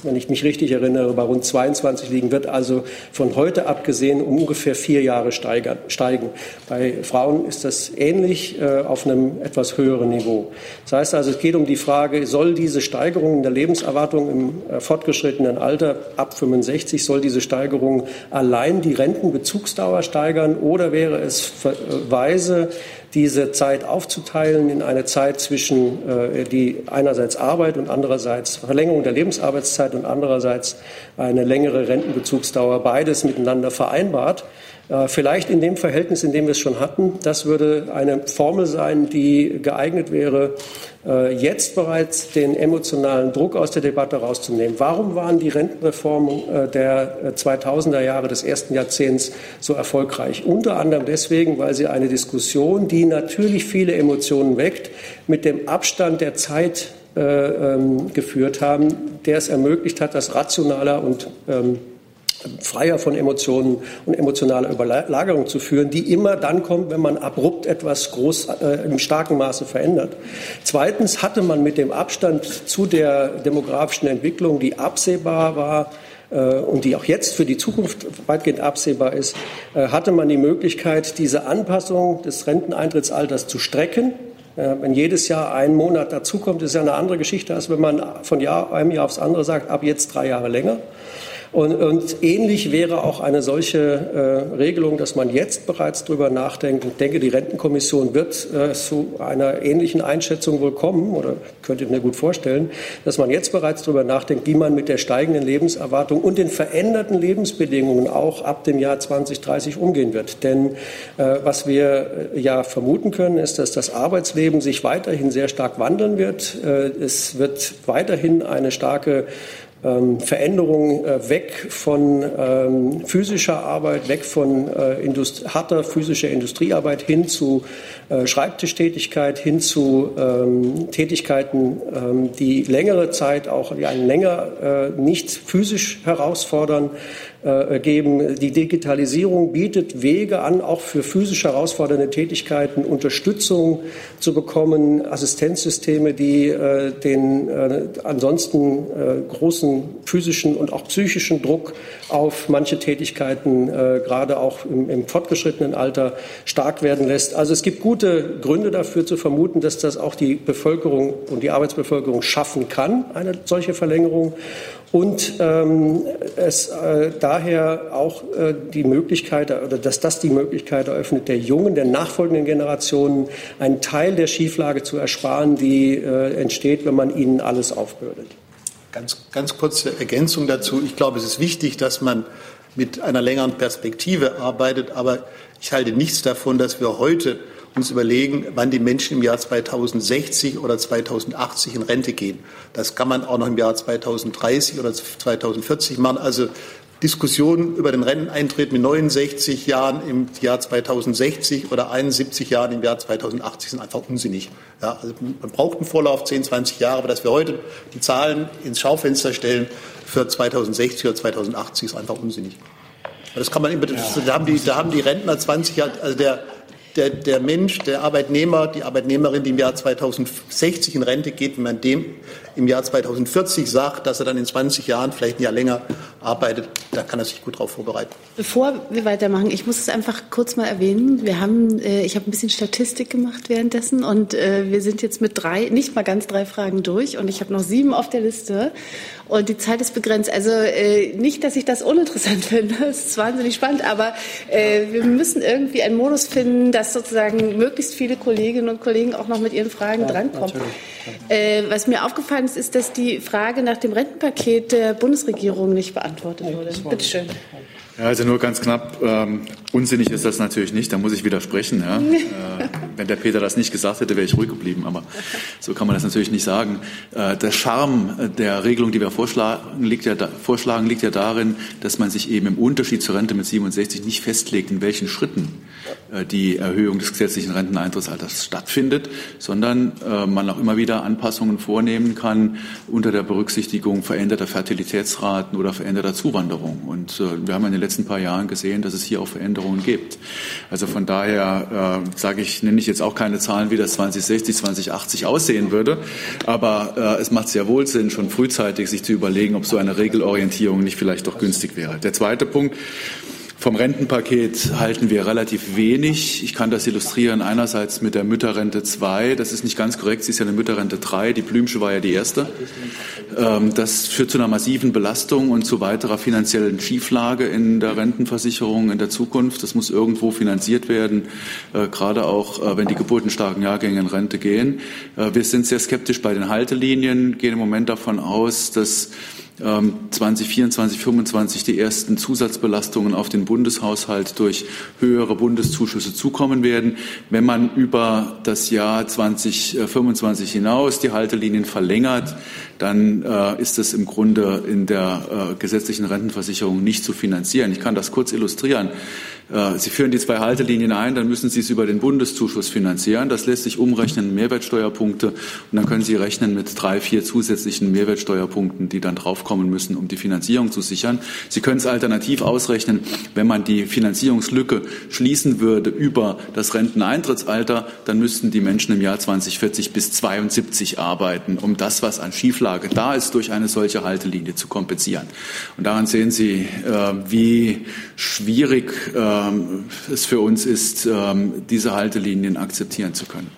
wenn ich mich richtig erinnere, bei rund 22 liegen, wird also von heute abgesehen um ungefähr vier Jahre steigen. Bei Frauen ist das ähnlich äh, auf einem etwas höheren Niveau. Das heißt also, es geht um die Frage, soll diese Steigerung in der Lebenserwartung im äh, fortgeschrittenen Alter ab 65, soll diese Steigerung allein die Rentenbezugsdauer steigern oder wäre es weise, diese Zeit aufzuteilen in eine Zeit zwischen äh, die einerseits Arbeit und andererseits Verlängerung der Lebensarbeitszeit und andererseits eine längere Rentenbezugsdauer, beides miteinander vereinbart. Äh, vielleicht in dem Verhältnis, in dem wir es schon hatten. Das würde eine Formel sein, die geeignet wäre, äh, jetzt bereits den emotionalen Druck aus der Debatte rauszunehmen. Warum waren die Rentenreformen äh, der 2000er Jahre des ersten Jahrzehnts so erfolgreich? Unter anderem deswegen, weil sie eine Diskussion, die natürlich viele Emotionen weckt, mit dem Abstand der Zeit ähm, geführt haben, der es ermöglicht hat, das rationaler und ähm, freier von Emotionen und emotionaler Überlagerung zu führen, die immer dann kommt, wenn man abrupt etwas groß äh, im starken Maße verändert. Zweitens hatte man mit dem Abstand zu der demografischen Entwicklung, die absehbar war, äh, und die auch jetzt für die Zukunft weitgehend absehbar ist, äh, hatte man die Möglichkeit, diese Anpassung des Renteneintrittsalters zu strecken. Äh, wenn jedes Jahr ein Monat dazukommt, ist ja eine andere Geschichte, als wenn man von Jahr, einem Jahr aufs andere sagt, ab jetzt drei Jahre länger. Und, und ähnlich wäre auch eine solche äh, Regelung, dass man jetzt bereits darüber nachdenkt. Ich denke, die Rentenkommission wird äh, zu einer ähnlichen Einschätzung wohl kommen oder könnte ich mir gut vorstellen, dass man jetzt bereits darüber nachdenkt, wie man mit der steigenden Lebenserwartung und den veränderten Lebensbedingungen auch ab dem Jahr 2030 umgehen wird. Denn äh, was wir äh, ja vermuten können, ist, dass das Arbeitsleben sich weiterhin sehr stark wandeln wird. Äh, es wird weiterhin eine starke ähm, Veränderung äh, weg von ähm, physischer Arbeit, weg von äh, Indust harter physischer Industriearbeit hin zu äh, Schreibtischtätigkeit, hin zu ähm, Tätigkeiten, ähm, die längere Zeit auch die einen länger äh, nicht physisch herausfordern, geben. Die Digitalisierung bietet Wege an, auch für physisch herausfordernde Tätigkeiten Unterstützung zu bekommen, Assistenzsysteme, die äh, den äh, ansonsten großen physischen und auch psychischen Druck auf manche Tätigkeiten, gerade auch im, im fortgeschrittenen Alter, stark werden lässt. Also es gibt gute Gründe dafür zu vermuten, dass das auch die Bevölkerung und die Arbeitsbevölkerung schaffen kann, eine solche Verlängerung und ähm, es äh, daher auch äh, die Möglichkeit oder dass das die Möglichkeit eröffnet, der jungen, der nachfolgenden Generationen einen Teil der Schieflage zu ersparen, die äh, entsteht, wenn man ihnen alles aufbürdet. Ganz, ganz kurze Ergänzung dazu. Ich glaube, es ist wichtig, dass man mit einer längeren Perspektive arbeitet, aber ich halte nichts davon, dass wir heute uns überlegen, wann die Menschen im Jahr 2060 oder 2080 in Rente gehen. Das kann man auch noch im Jahr 2030 oder 2040 machen. Also Diskussionen über den Renteneintritt mit 69 Jahren im Jahr 2060 oder 71 Jahren im Jahr 2080 sind einfach unsinnig. Ja, also man braucht einen Vorlauf 10, 20 Jahre, aber dass wir heute die Zahlen ins Schaufenster stellen für 2060 oder 2080 ist einfach unsinnig. Das kann man, da, haben die, da haben die Rentner 20 Jahre, also der, der, der Mensch, der Arbeitnehmer, die Arbeitnehmerin, die im Jahr 2060 in Rente geht, wenn man dem im Jahr 2040 sagt, dass er dann in 20 Jahren, vielleicht ein Jahr länger arbeitet, da kann er sich gut darauf vorbereiten. Bevor wir weitermachen, ich muss es einfach kurz mal erwähnen. Wir haben, äh, ich habe ein bisschen Statistik gemacht währenddessen und äh, wir sind jetzt mit drei, nicht mal ganz drei Fragen durch und ich habe noch sieben auf der Liste und die Zeit ist begrenzt. Also äh, nicht, dass ich das uninteressant <laughs> finde, das ist wahnsinnig spannend, aber äh, wir müssen irgendwie einen Modus finden, dass sozusagen möglichst viele Kolleginnen und Kollegen auch noch mit ihren Fragen ja, drankommen. Äh, was mir aufgefallen ist, ist, dass die Frage nach dem Rentenpaket der Bundesregierung nicht beantwortet wurde. Bitte schön. Ja, also nur ganz knapp, ähm, unsinnig ist das natürlich nicht, da muss ich widersprechen. Ja. <laughs> äh, wenn der Peter das nicht gesagt hätte, wäre ich ruhig geblieben, aber so kann man das natürlich nicht sagen. Äh, der Charme der Regelung, die wir vorschlagen liegt, ja da, vorschlagen, liegt ja darin, dass man sich eben im Unterschied zur Rente mit 67 nicht festlegt, in welchen Schritten äh, die Erhöhung des gesetzlichen Renteneintrittsalters stattfindet, sondern äh, man auch immer wieder Anpassungen vornehmen kann unter der Berücksichtigung veränderter Fertilitätsraten oder veränderter Zuwanderung. Und äh, wir haben in den letzten paar Jahren gesehen, dass es hier auch Veränderungen gibt. Also von daher äh, sage ich, nenne ich jetzt auch keine Zahlen, wie das 2060, 2080 aussehen würde, aber äh, es macht sehr wohl Sinn, schon frühzeitig sich zu überlegen, ob so eine Regelorientierung nicht vielleicht doch günstig wäre. Der zweite Punkt, vom Rentenpaket halten wir relativ wenig. Ich kann das illustrieren einerseits mit der Mütterrente 2. Das ist nicht ganz korrekt. Sie ist ja eine Mütterrente 3. Die Blümsche war ja die erste. Ähm, das führt zu einer massiven Belastung und zu weiterer finanziellen Schieflage in der Rentenversicherung in der Zukunft. Das muss irgendwo finanziert werden, äh, gerade auch, äh, wenn die geburtenstarken Jahrgänge in Rente gehen. Äh, wir sind sehr skeptisch bei den Haltelinien, gehen im Moment davon aus, dass 2024, ähm, 2025 die ersten Zusatzbelastungen auf den Bundeshaushalt durch höhere Bundeszuschüsse zukommen werden. Wenn man über das Jahr 2025 hinaus die Haltelinien verlängert, dann äh, ist es im Grunde in der äh, gesetzlichen Rentenversicherung nicht zu finanzieren. Ich kann das kurz illustrieren. Äh, Sie führen die zwei Haltelinien ein, dann müssen Sie es über den Bundeszuschuss finanzieren. Das lässt sich umrechnen in Mehrwertsteuerpunkte und dann können Sie rechnen mit drei, vier zusätzlichen Mehrwertsteuerpunkten, die dann draufkommen müssen, um die Finanzierung zu sichern. Sie können es alternativ ausrechnen, wenn man die Finanzierungslücke schließen würde über das Renteneintrittsalter, dann müssten die Menschen im Jahr 2040 bis 72 arbeiten, um das, was an Schieflage da ist, durch eine solche Haltelinie zu kompensieren. Und daran sehen Sie, äh, wie schwierig ähm, es für uns ist, ähm, diese Haltelinien akzeptieren zu können.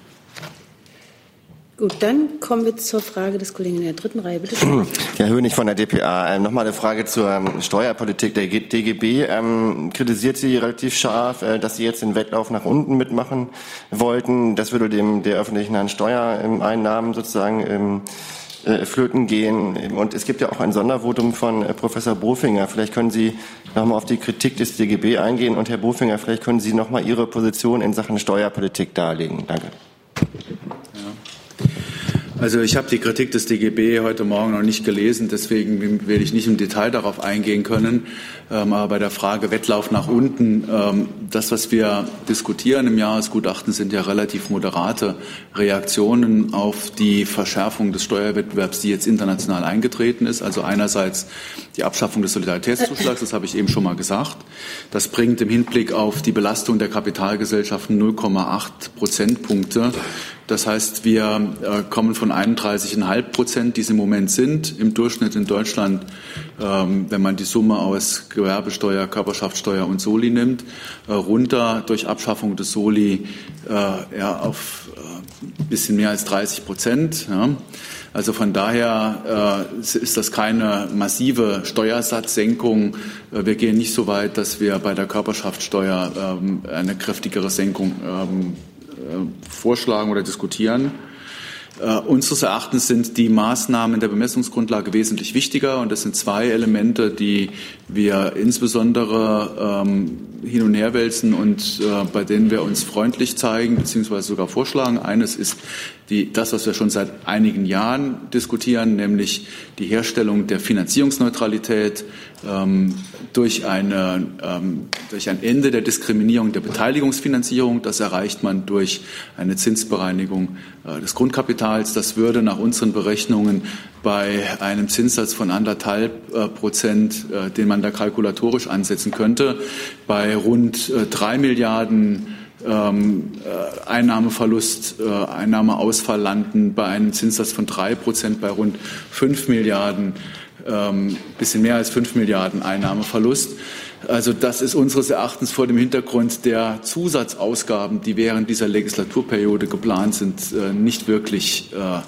Gut, dann kommen wir zur Frage des Kollegen in der dritten Reihe. Bitte schön. <clears throat> Herr Hönig von der DPA. Ähm, Nochmal eine Frage zur ähm, Steuerpolitik. Der DGB ähm, kritisiert Sie relativ scharf, äh, dass Sie jetzt den Wettlauf nach unten mitmachen wollten. Das würde dem der öffentlichen Steuereinnahmen sozusagen ähm, äh, flöten gehen. Und es gibt ja auch ein Sondervotum von äh, Professor Bofinger. Vielleicht können Sie nochmal auf die Kritik des DGB eingehen. Und Herr Bofinger, vielleicht können Sie nochmal Ihre Position in Sachen Steuerpolitik darlegen. Danke. Also ich habe die Kritik des DGB heute Morgen noch nicht gelesen, deswegen werde ich nicht im Detail darauf eingehen können. Ähm, aber bei der Frage Wettlauf nach unten, ähm, das, was wir diskutieren im Jahresgutachten, sind ja relativ moderate Reaktionen auf die Verschärfung des Steuerwettbewerbs, die jetzt international eingetreten ist. Also einerseits die Abschaffung des Solidaritätszuschlags, das habe ich eben schon mal gesagt. Das bringt im Hinblick auf die Belastung der Kapitalgesellschaften 0,8 Prozentpunkte das heißt, wir äh, kommen von 31,5 Prozent, die es im Moment sind, im Durchschnitt in Deutschland, ähm, wenn man die Summe aus Gewerbesteuer, Körperschaftssteuer und Soli nimmt, äh, runter durch Abschaffung des Soli äh, ja, auf ein bisschen mehr als 30 Prozent. Ja. Also von daher äh, ist das keine massive Steuersatzsenkung. Wir gehen nicht so weit, dass wir bei der Körperschaftssteuer ähm, eine kräftigere Senkung ähm, äh, vorschlagen oder diskutieren. Uh, unseres Erachtens sind die Maßnahmen der Bemessungsgrundlage wesentlich wichtiger und das sind zwei Elemente, die wir insbesondere ähm, hin und her wälzen und äh, bei denen wir uns freundlich zeigen bzw. sogar vorschlagen. Eines ist die, das, was wir schon seit einigen Jahren diskutieren, nämlich die Herstellung der Finanzierungsneutralität ähm, durch, eine, ähm, durch ein Ende der Diskriminierung der Beteiligungsfinanzierung. Das erreicht man durch eine Zinsbereinigung äh, des Grundkapitals. Das würde nach unseren Berechnungen bei einem Zinssatz von anderthalb äh, Prozent, äh, den man da kalkulatorisch ansetzen könnte, bei rund äh, drei Milliarden ähm, äh, Einnahmeverlust, äh, Einnahmeausfall landen bei einem Zinssatz von drei Prozent bei rund fünf Milliarden, ähm, bisschen mehr als fünf Milliarden Einnahmeverlust. Also das ist unseres Erachtens vor dem Hintergrund der Zusatzausgaben, die während dieser Legislaturperiode geplant sind, äh, nicht wirklich äh,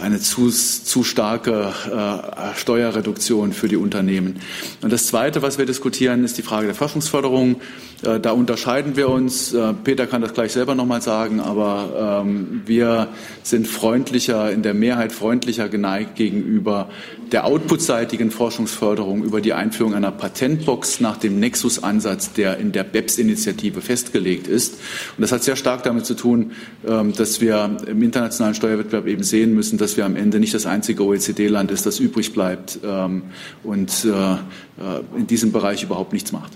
eine zu, zu starke äh, Steuerreduktion für die Unternehmen. Und das Zweite, was wir diskutieren, ist die Frage der Forschungsförderung. Äh, da unterscheiden wir uns. Äh, Peter kann das gleich selber nochmal sagen, aber ähm, wir sind freundlicher, in der Mehrheit freundlicher geneigt gegenüber der outputseitigen Forschungsförderung über die Einführung einer Patentbox nach dem Nexus-Ansatz, der in der BEPS-Initiative festgelegt ist. Und das hat sehr stark damit zu tun, ähm, dass wir im internationalen Steuerwettbewerb eben sehen müssen, dass wir am Ende nicht das einzige OECD-Land ist, das übrig bleibt ähm, und äh, in diesem Bereich überhaupt nichts macht.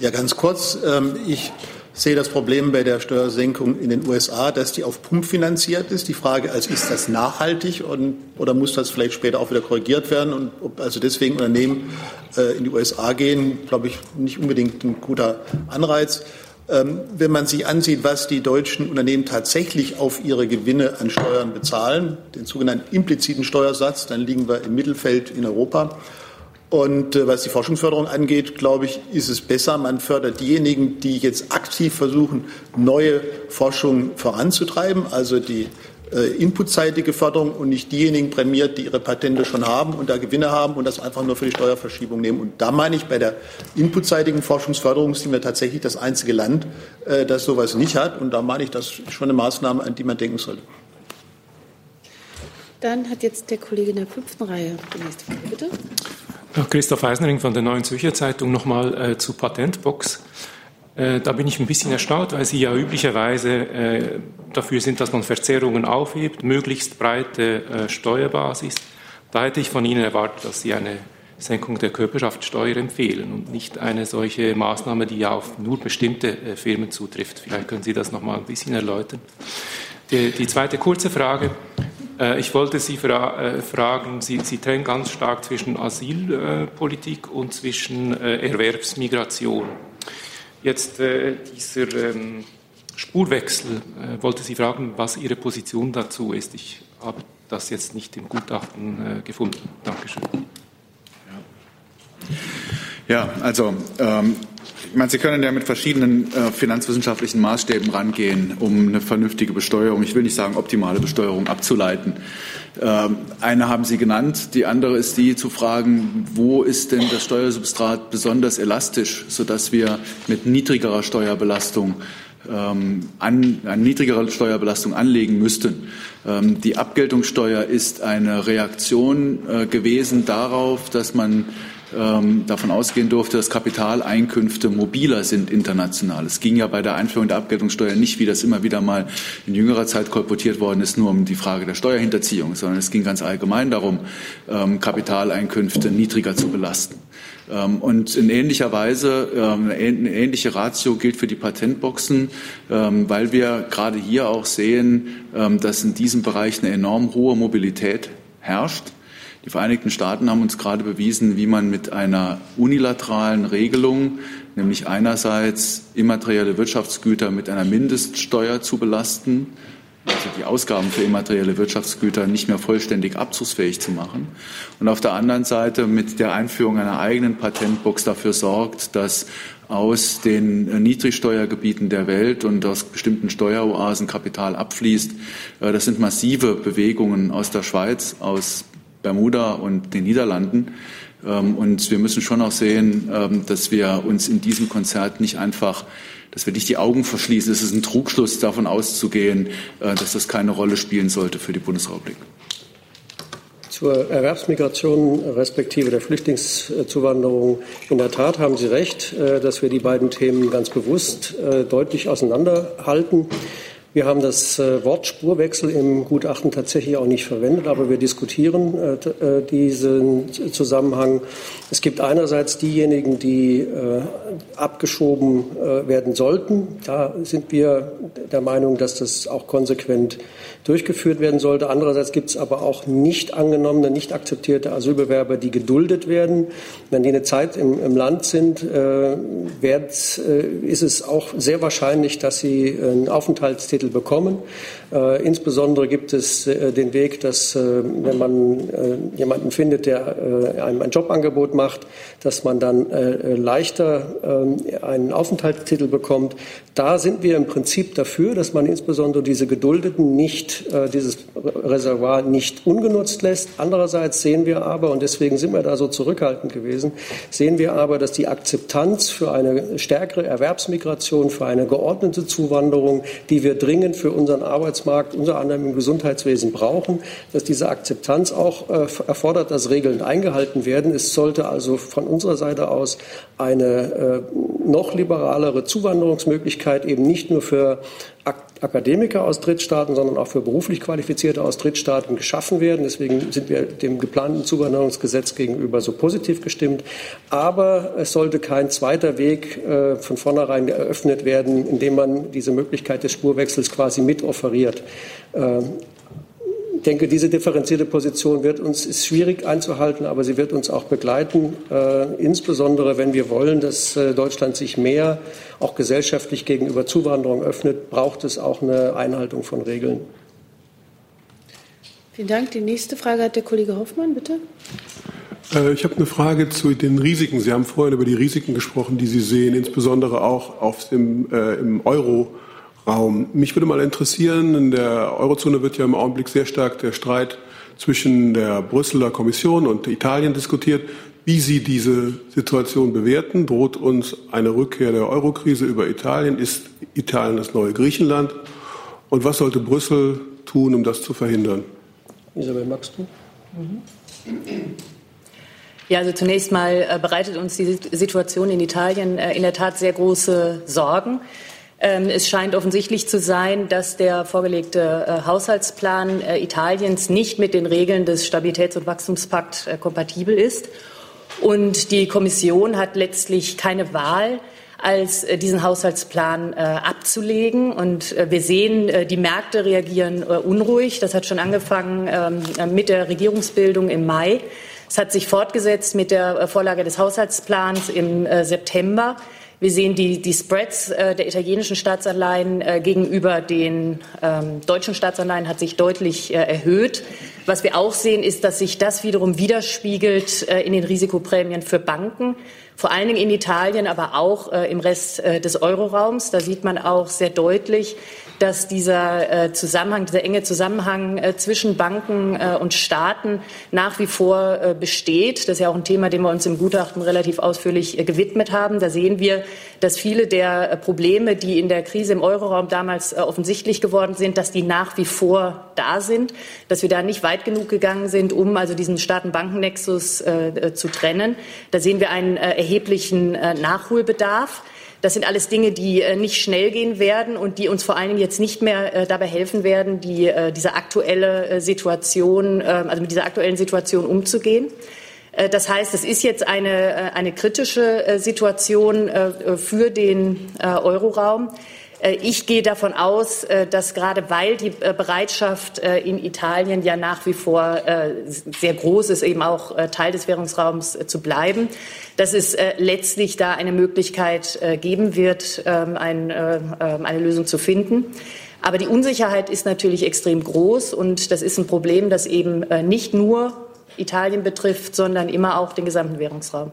Ja, ganz kurz. Ähm, ich sehe das Problem bei der Steuersenkung in den USA, dass die auf Pump finanziert ist. Die Frage ist, ist das nachhaltig und, oder muss das vielleicht später auch wieder korrigiert werden? Und ob also deswegen Unternehmen äh, in die USA gehen, glaube ich, nicht unbedingt ein guter Anreiz. Ähm, wenn man sich ansieht, was die deutschen Unternehmen tatsächlich auf ihre Gewinne an Steuern bezahlen, den sogenannten impliziten Steuersatz, dann liegen wir im Mittelfeld in Europa. Und äh, was die Forschungsförderung angeht, glaube ich, ist es besser, man fördert diejenigen, die jetzt aktiv versuchen, neue Forschung voranzutreiben, also die äh, inputseitige Förderung und nicht diejenigen prämiert, die ihre Patente schon haben und da Gewinne haben und das einfach nur für die Steuerverschiebung nehmen. Und da meine ich, bei der inputseitigen Forschungsförderung sind wir tatsächlich das einzige Land, äh, das sowas nicht hat. Und da meine ich, das ist schon eine Maßnahme, an die man denken sollte. Dann hat jetzt der Kollege in der fünften Reihe die nächste Frage, bitte. Christoph Eisnering von der Neuen Zürcher Zeitung nochmal äh, zu Patentbox. Äh, da bin ich ein bisschen erstaunt, weil Sie ja üblicherweise äh, dafür sind, dass man Verzerrungen aufhebt, möglichst breite äh, Steuerbasis. Da hätte ich von Ihnen erwartet, dass Sie eine Senkung der Körperschaftssteuer empfehlen und nicht eine solche Maßnahme, die ja auf nur bestimmte Firmen zutrifft. Vielleicht können Sie das nochmal ein bisschen erläutern. Die zweite kurze Frage. Äh, ich wollte Sie fra äh, fragen, Sie, Sie, trennen ganz stark zwischen Asylpolitik und zwischen äh, Erwerbsmigration. Jetzt dieser ähm, Spurwechsel, wollte Sie fragen, was Ihre Position dazu ist. Ich habe das jetzt nicht im Gutachten gefunden. Dankeschön. Ja, also ähm, ich meine, Sie können ja mit verschiedenen äh, finanzwissenschaftlichen Maßstäben rangehen, um eine vernünftige Besteuerung, ich will nicht sagen optimale Besteuerung, abzuleiten. Ähm, eine haben Sie genannt, die andere ist die zu fragen, wo ist denn das Steuersubstrat besonders elastisch, sodass wir mit niedrigerer Steuerbelastung ähm, an, eine niedrigere Steuerbelastung anlegen müssten. Ähm, die Abgeltungssteuer ist eine Reaktion äh, gewesen darauf, dass man davon ausgehen durfte, dass Kapitaleinkünfte mobiler sind international. Es ging ja bei der Einführung der Abgeltungssteuer nicht, wie das immer wieder mal in jüngerer Zeit kolportiert worden ist, nur um die Frage der Steuerhinterziehung, sondern es ging ganz allgemein darum, ähm, Kapitaleinkünfte niedriger zu belasten. Ähm, und in ähnlicher Weise, ähm, eine ähnliche Ratio gilt für die Patentboxen, ähm, weil wir gerade hier auch sehen, dass in diesem Bereich eine enorm hohe Mobilität herrscht. Die Vereinigten Staaten haben uns gerade bewiesen, wie man mit einer unilateralen Regelung, nämlich einerseits immaterielle Wirtschaftsgüter mit einer Mindeststeuer zu belasten, also die Ausgaben für immaterielle Wirtschaftsgüter nicht mehr vollständig abzugsfähig zu machen. Und auf der anderen Seite mit der Einführung einer eigenen Patentbox dafür sorgt, dass aus den Niedrigsteuergebieten der Welt und aus bestimmten Steueroasen Kapital abfließt. Äh, das sind massive Bewegungen aus der Schweiz, aus Bermuda und den Niederlanden. Ähm, und wir müssen schon auch sehen, ähm, dass wir uns in diesem Konzert nicht einfach, dass wir nicht die Augen verschließen. Es ist ein Trugschluss, davon auszugehen, äh, dass das keine Rolle spielen sollte für die Bundesrepublik. Zur Erwerbsmigration respektive der Flüchtlingszuwanderung. In der Tat haben Sie recht, äh, dass wir die beiden Themen ganz bewusst äh, deutlich auseinanderhalten. Wir haben das äh, Wort Spurwechsel im Gutachten tatsächlich auch nicht verwendet, aber wir diskutieren äh, äh, diesen Zusammenhang. Es gibt einerseits diejenigen, die abgeschoben werden sollten. Da sind wir der Meinung, dass das auch konsequent durchgeführt werden sollte. Andererseits gibt es aber auch nicht angenommene, nicht akzeptierte Asylbewerber, die geduldet werden. Wenn die eine Zeit im, im Land sind, ist es auch sehr wahrscheinlich, dass sie einen Aufenthaltstitel Titel bekommen. Äh, insbesondere gibt es äh, den Weg, dass äh, wenn man jemanden findet, der einem ein Jobangebot macht, dass man dann leichter einen Aufenthaltstitel bekommt. Da sind wir im Prinzip dafür, dass man insbesondere diese Geduldeten nicht, dieses Reservoir nicht ungenutzt lässt. Andererseits sehen wir aber, und deswegen sind wir da so zurückhaltend gewesen, sehen wir aber, dass die Akzeptanz für eine stärkere Erwerbsmigration, für eine geordnete Zuwanderung, die wir dringend für unseren Arbeitsmarkt, unter anderem im Gesundheitswesen, brauchen, dass diese Akzeptanz auch äh, erfordert, dass Regeln eingehalten werden. Es sollte also von unserer Seite aus eine äh, noch liberalere Zuwanderungsmöglichkeit eben nicht nur für Akademiker aus Drittstaaten, sondern auch für beruflich Qualifizierte aus Drittstaaten geschaffen werden. Deswegen sind wir dem geplanten Zuwanderungsgesetz gegenüber so positiv gestimmt. Aber es sollte kein zweiter Weg äh, von vornherein eröffnet werden, indem man diese Möglichkeit des Spurwechsels quasi mit offeriert. Ähm, ich denke, diese differenzierte Position wird uns ist schwierig einzuhalten, aber sie wird uns auch begleiten, äh, insbesondere wenn wir wollen, dass äh, Deutschland sich mehr auch gesellschaftlich gegenüber Zuwanderung öffnet, braucht es auch eine Einhaltung von Regeln. Vielen Dank. Die nächste Frage hat der Kollege Hoffmann, bitte. Äh, ich habe eine Frage zu den Risiken. Sie haben vorhin über die Risiken gesprochen, die Sie sehen, insbesondere auch auf dem, äh, im Euro. Raum. Mich würde mal interessieren, in der Eurozone wird ja im Augenblick sehr stark der Streit zwischen der Brüsseler Kommission und Italien diskutiert, wie Sie diese Situation bewerten. Droht uns eine Rückkehr der Eurokrise über Italien? Ist Italien das neue Griechenland? Und was sollte Brüssel tun, um das zu verhindern? Isabel, magst du? Ja, also zunächst mal äh, bereitet uns die Situation in Italien äh, in der Tat sehr große Sorgen. Ähm, es scheint offensichtlich zu sein, dass der vorgelegte äh, Haushaltsplan äh, Italiens nicht mit den Regeln des Stabilitäts- und Wachstumspakt äh, kompatibel ist. Und die Kommission hat letztlich keine Wahl, als diesen Haushaltsplan abzulegen. Und wir sehen, die Märkte reagieren unruhig. Das hat schon angefangen ähm, mit der Regierungsbildung im Mai. Es hat sich fortgesetzt mit der Vorlage des Haushaltsplans im September. Wir sehen die, die Spreads äh, der italienischen Staatsanleihen äh, gegenüber den ähm, deutschen Staatsanleihen hat sich deutlich äh, erhöht. Was wir auch sehen, ist, dass sich das wiederum widerspiegelt äh, in den Risikoprämien für Banken, vor allen Dingen in Italien, aber auch äh, im Rest äh, des Euroraums. Da sieht man auch sehr deutlich, dass dieser äh, Zusammenhang, dieser enge Zusammenhang äh, zwischen Banken äh, und Staaten nach wie vor besteht. Das ist ja auch ein Thema, dem wir uns im Gutachten relativ ausführlich gewidmet haben. Da sehen wir, dass viele der Probleme, die in der Krise im Euroraum damals offensichtlich geworden sind, dass die nach wie vor da sind, dass wir da nicht weit genug gegangen sind, um also diesen Staaten-Banken-Nexus zu trennen. Da sehen wir einen erheblichen Nachholbedarf. Das sind alles Dinge, die äh, nicht schnell gehen werden und die uns vor allen Dingen jetzt nicht mehr äh, dabei helfen werden, die, äh, diese aktuelle Situation, ähm, also mit dieser aktuellen Situation umzugehen. Das heißt, es ist jetzt eine, eine kritische Situation für den Euroraum. Äh, ich gehe davon aus, äh, dass gerade weil die äh, Bereitschaft in Italien ja nach wie vor sehr groß ist, eben auch Teil des Währungsraums zu bleiben, dass es letztlich da eine Möglichkeit geben wird, ähm, ähm, eine Lösung zu finden. Aber die Unsicherheit ist natürlich extrem groß und das ist ein Problem, das eben nicht nur Italien betrifft, sondern immer auch den gesamten Währungsraum.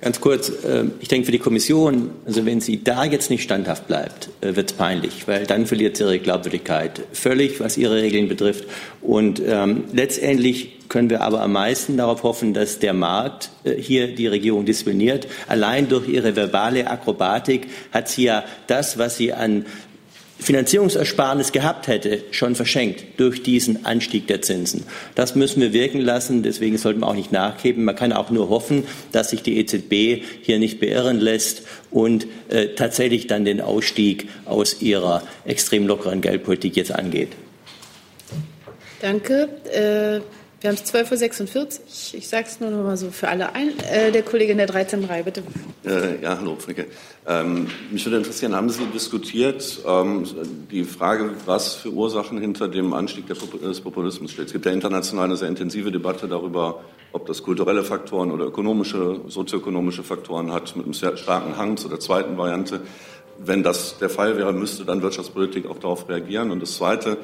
Ganz kurz, ähm, ich denke für die Kommission, also wenn sie da jetzt nicht standhaft bleibt, äh, wird es peinlich, weil dann verliert sie ihre Glaubwürdigkeit völlig, was ihre Regeln betrifft. Und ähm, letztendlich können wir aber am meisten darauf hoffen, dass der Markt äh, hier die Regierung diszipliniert. Allein durch ihre verbale Akrobatik hat sie ja das, was sie an Finanzierungsersparnis gehabt hätte, schon verschenkt durch diesen Anstieg der Zinsen. Das müssen wir wirken lassen. Deswegen sollten wir auch nicht nachgeben. Man kann auch nur hoffen, dass sich die EZB hier nicht beirren lässt und äh, tatsächlich dann den Ausstieg aus ihrer extrem lockeren Geldpolitik jetzt angeht. Danke. Äh wir haben es 12.46 Uhr. Ich sage es nur noch mal so für alle ein. Äh, der Kollege in der 13. Reihe, bitte. Äh, ja, hallo, Fricke. Ähm, mich würde interessieren, haben Sie diskutiert ähm, die Frage, was für Ursachen hinter dem Anstieg des Populismus steht? Es gibt ja international eine sehr intensive Debatte darüber, ob das kulturelle Faktoren oder ökonomische, sozioökonomische Faktoren hat, mit einem sehr starken Hang zu der zweiten Variante. Wenn das der Fall wäre, müsste dann Wirtschaftspolitik auch darauf reagieren. Und das Zweite,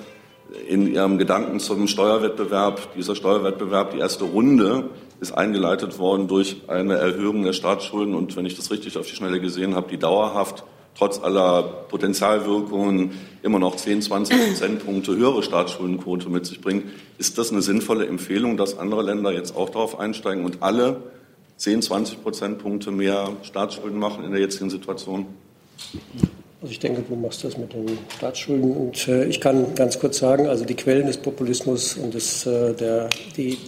in Ihrem Gedanken zum Steuerwettbewerb. Dieser Steuerwettbewerb, die erste Runde, ist eingeleitet worden durch eine Erhöhung der Staatsschulden und wenn ich das richtig auf die Schnelle gesehen habe, die dauerhaft trotz aller Potenzialwirkungen immer noch 10, 20 Prozentpunkte höhere Staatsschuldenquote mit sich bringt. Ist das eine sinnvolle Empfehlung, dass andere Länder jetzt auch darauf einsteigen und alle 10, 20 Prozentpunkte mehr Staatsschulden machen in der jetzigen Situation? Also ich denke, du machst das mit den Staatsschulden. Und äh, ich kann ganz kurz sagen, also die Quellen des Populismus und des, äh, der, die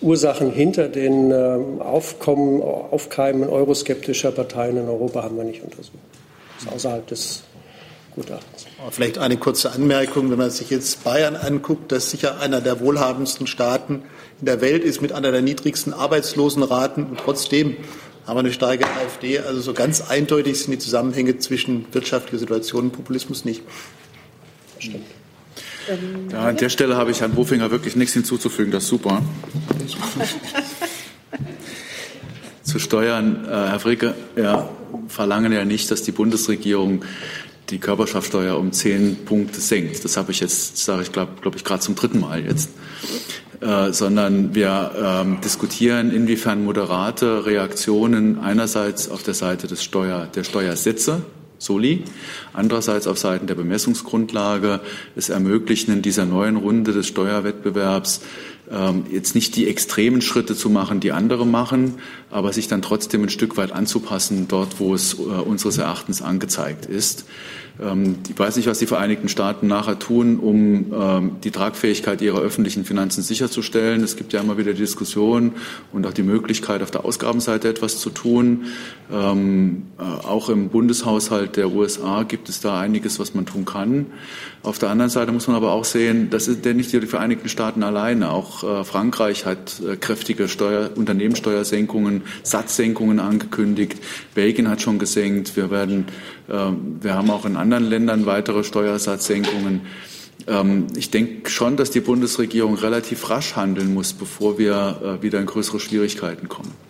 Ursachen hinter den äh, Aufkommen, Aufkeimen euroskeptischer Parteien in Europa haben wir nicht untersucht. Das ist außerhalb des Gutachtens. Vielleicht eine kurze Anmerkung, wenn man sich jetzt Bayern anguckt, das sicher einer der wohlhabendsten Staaten in der Welt ist mit einer der niedrigsten Arbeitslosenraten und trotzdem haben wir eine starke AfD. Also so ganz eindeutig sind die Zusammenhänge zwischen wirtschaftlicher Situation und Populismus nicht. Stimmt. Ja, an der Stelle habe ich Herrn Bofinger wirklich nichts hinzuzufügen. Das ist super. <laughs> Zu Steuern, äh, Herr Fricke, wir verlangen ja nicht, dass die Bundesregierung die Körperschaftsteuer um zehn Punkte senkt. Das habe ich jetzt, sage ich, glaube glaub ich, gerade zum dritten Mal jetzt. Äh, sondern wir ähm, diskutieren, inwiefern moderate Reaktionen einerseits auf der Seite des Steuer, der Steuersätze Soli, andererseits auf Seiten der Bemessungsgrundlage es ermöglichen, in dieser neuen Runde des Steuerwettbewerbs jetzt nicht die extremen Schritte zu machen, die andere machen, aber sich dann trotzdem ein Stück weit anzupassen, dort, wo es äh, unseres Erachtens angezeigt ist. Ähm, ich weiß nicht, was die Vereinigten Staaten nachher tun, um ähm, die Tragfähigkeit ihrer öffentlichen Finanzen sicherzustellen. Es gibt ja immer wieder die Diskussion und auch die Möglichkeit, auf der Ausgabenseite etwas zu tun. Ähm, äh, auch im Bundeshaushalt der USA gibt es da einiges, was man tun kann. Auf der anderen Seite muss man aber auch sehen, das sind ja nicht die Vereinigten Staaten alleine. Auch äh, Frankreich hat äh, kräftige Steuer, Unternehmenssteuersenkungen, Satzsenkungen angekündigt. Belgien hat schon gesenkt. Wir werden, ähm, wir haben auch in anderen Ländern weitere Steuersatzsenkungen. Ähm, ich denke schon, dass die Bundesregierung relativ rasch handeln muss, bevor wir äh, wieder in größere Schwierigkeiten kommen.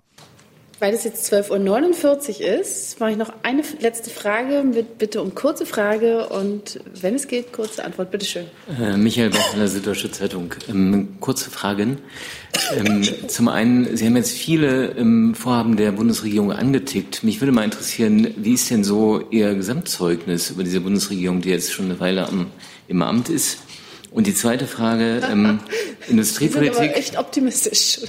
Weil es jetzt 12.49 Uhr ist, mache ich noch eine letzte Frage. Bitte um kurze Frage und wenn es geht, kurze Antwort. Bitte schön. Äh, Michael Bach von der Süddeutsche Zeitung. Ähm, kurze Fragen. Ähm, zum einen, Sie haben jetzt viele ähm, Vorhaben der Bundesregierung angetickt. Mich würde mal interessieren, wie ist denn so Ihr Gesamtzeugnis über diese Bundesregierung, die jetzt schon eine Weile am, im Amt ist? Und die zweite Frage, ähm, Industriepolitik. <laughs> Sie sind aber echt optimistisch.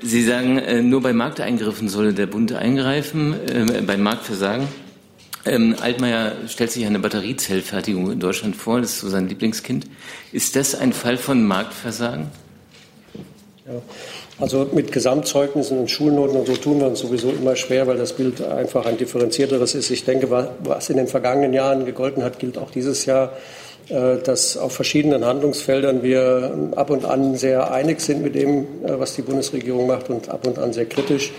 Sie sagen, äh, nur bei Markteingriffen solle der Bund eingreifen, äh, beim Marktversagen. Ähm, Altmaier stellt sich eine Batteriezellfertigung in Deutschland vor, das ist so sein Lieblingskind. Ist das ein Fall von Marktversagen? Ja. Also mit Gesamtzeugnissen und Schulnoten und so tun wir uns sowieso immer schwer, weil das Bild einfach ein differenzierteres ist. Ich denke, was in den vergangenen Jahren gegolten hat, gilt auch dieses Jahr. Äh, dass auf verschiedenen Handlungsfeldern wir ab und an sehr einig sind mit dem, äh, was die Bundesregierung macht und ab und an sehr kritisch.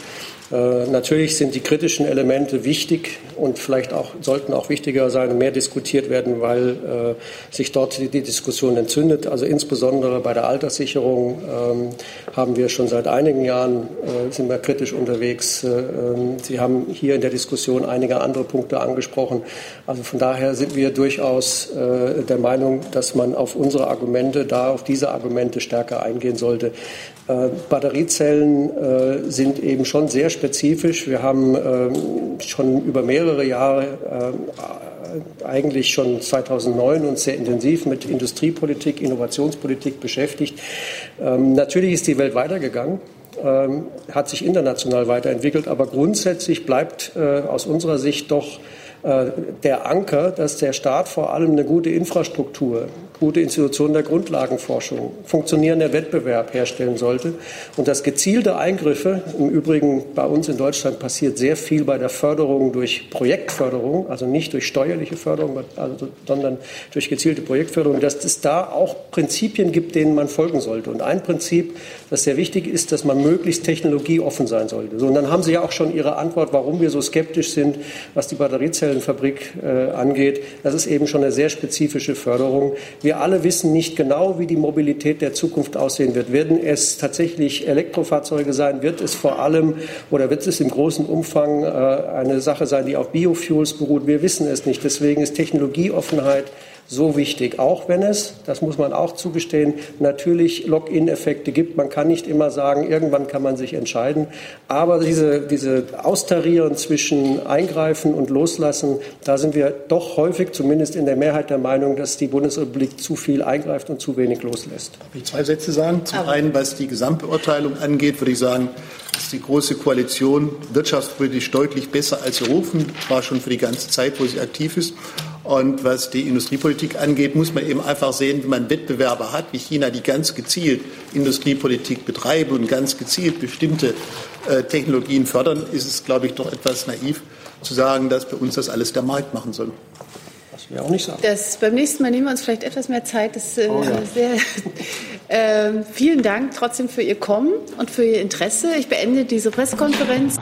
Äh, natürlich sind die kritischen Elemente wichtig und vielleicht auch sollten auch wichtiger sein und mehr diskutiert werden, weil äh, sich dort die, die, Diskussion entzündet. Also insbesondere bei der Alterssicherung ähm, haben wir schon seit einigen Jahren äh, sind wir kritisch unterwegs. Äh, ähm, Sie haben hier in der Diskussion einige andere Punkte angesprochen. Also von daher sind wir durchaus äh, der Meinung, dass man auf unsere Argumente da auf diese Argumente stärker eingehen sollte. Äh, Batteriezellen äh, sind eben schon sehr spezifisch. Wir haben ähm, schon über mehrere Jahre äh, eigentlich schon 2009 uns sehr intensiv mit Industriepolitik, Innovationspolitik beschäftigt. Ähm, natürlich ist die Welt weitergegangen ähm, hat sich international weiterentwickelt, aber grundsätzlich bleibt aus unserer Sicht doch der Anker, dass der Staat vor allem eine gute Infrastruktur, gute Institutionen der Grundlagenforschung, funktionierender Wettbewerb herstellen sollte und dass gezielte Eingriffe, im Übrigen bei uns in Deutschland passiert sehr viel bei der Förderung durch Projektförderung, also nicht durch steuerliche Förderung, also, sondern durch gezielte Projektförderung, dass es da auch Prinzipien gibt, denen man folgen sollte. Und ein Prinzip, das sehr wichtig ist, dass man möglichst technologieoffen sein sollte. So, und dann haben Sie ja auch schon Ihre Antwort, warum wir so skeptisch sind, was die Batteriezellenfabrik äh, angeht. Das ist eben schon eine sehr spezifische Förderung. Wir wir alle wissen nicht genau, wie die Mobilität der Zukunft aussehen wird. Werden es tatsächlich Elektrofahrzeuge sein? Wird es vor allem oder wird es im großen Umfang äh, eine Sache sein, die auf Biofuels beruht? Wir wissen es nicht. Deswegen ist Technologieoffenheit so wichtig, auch wenn es, das muss man auch zugestehen, natürlich Lock-in-Effekte gibt. Man kann nicht immer sagen, irgendwann kann man sich entscheiden. Aber diese, diese Austarieren zwischen Eingreifen und Loslassen, da sind wir doch häufig, zumindest in der Mehrheit der Meinung, dass die Bundesrepublik zu viel eingreift und zu wenig loslässt. Darf ich zwei Sätze sagen? Zum Aber einen, was die Gesamtbeurteilung angeht, würde ich sagen, ist die Große Koalition wirtschaftspolitisch deutlich besser als gerufen, war schon für die ganze Zeit, wo sie aktiv ist. Und was die Industriepolitik angeht, muss man eben einfach sehen, wenn man Wettbewerber hat, wie China, die ganz gezielt Industriepolitik betreiben und ganz gezielt bestimmte äh, Technologien fördern, ist es, glaube ich, doch etwas naiv zu sagen, dass bei uns das alles der Markt machen soll. Was wir auch nicht sagen. Das, beim nächsten Mal nehmen wir uns vielleicht etwas mehr Zeit. Das, äh, Oh ja. sehr, <laughs> äh, vielen Dank trotzdem für Ihr Kommen und für Ihr Interesse. Ich beende diese Pressekonferenz.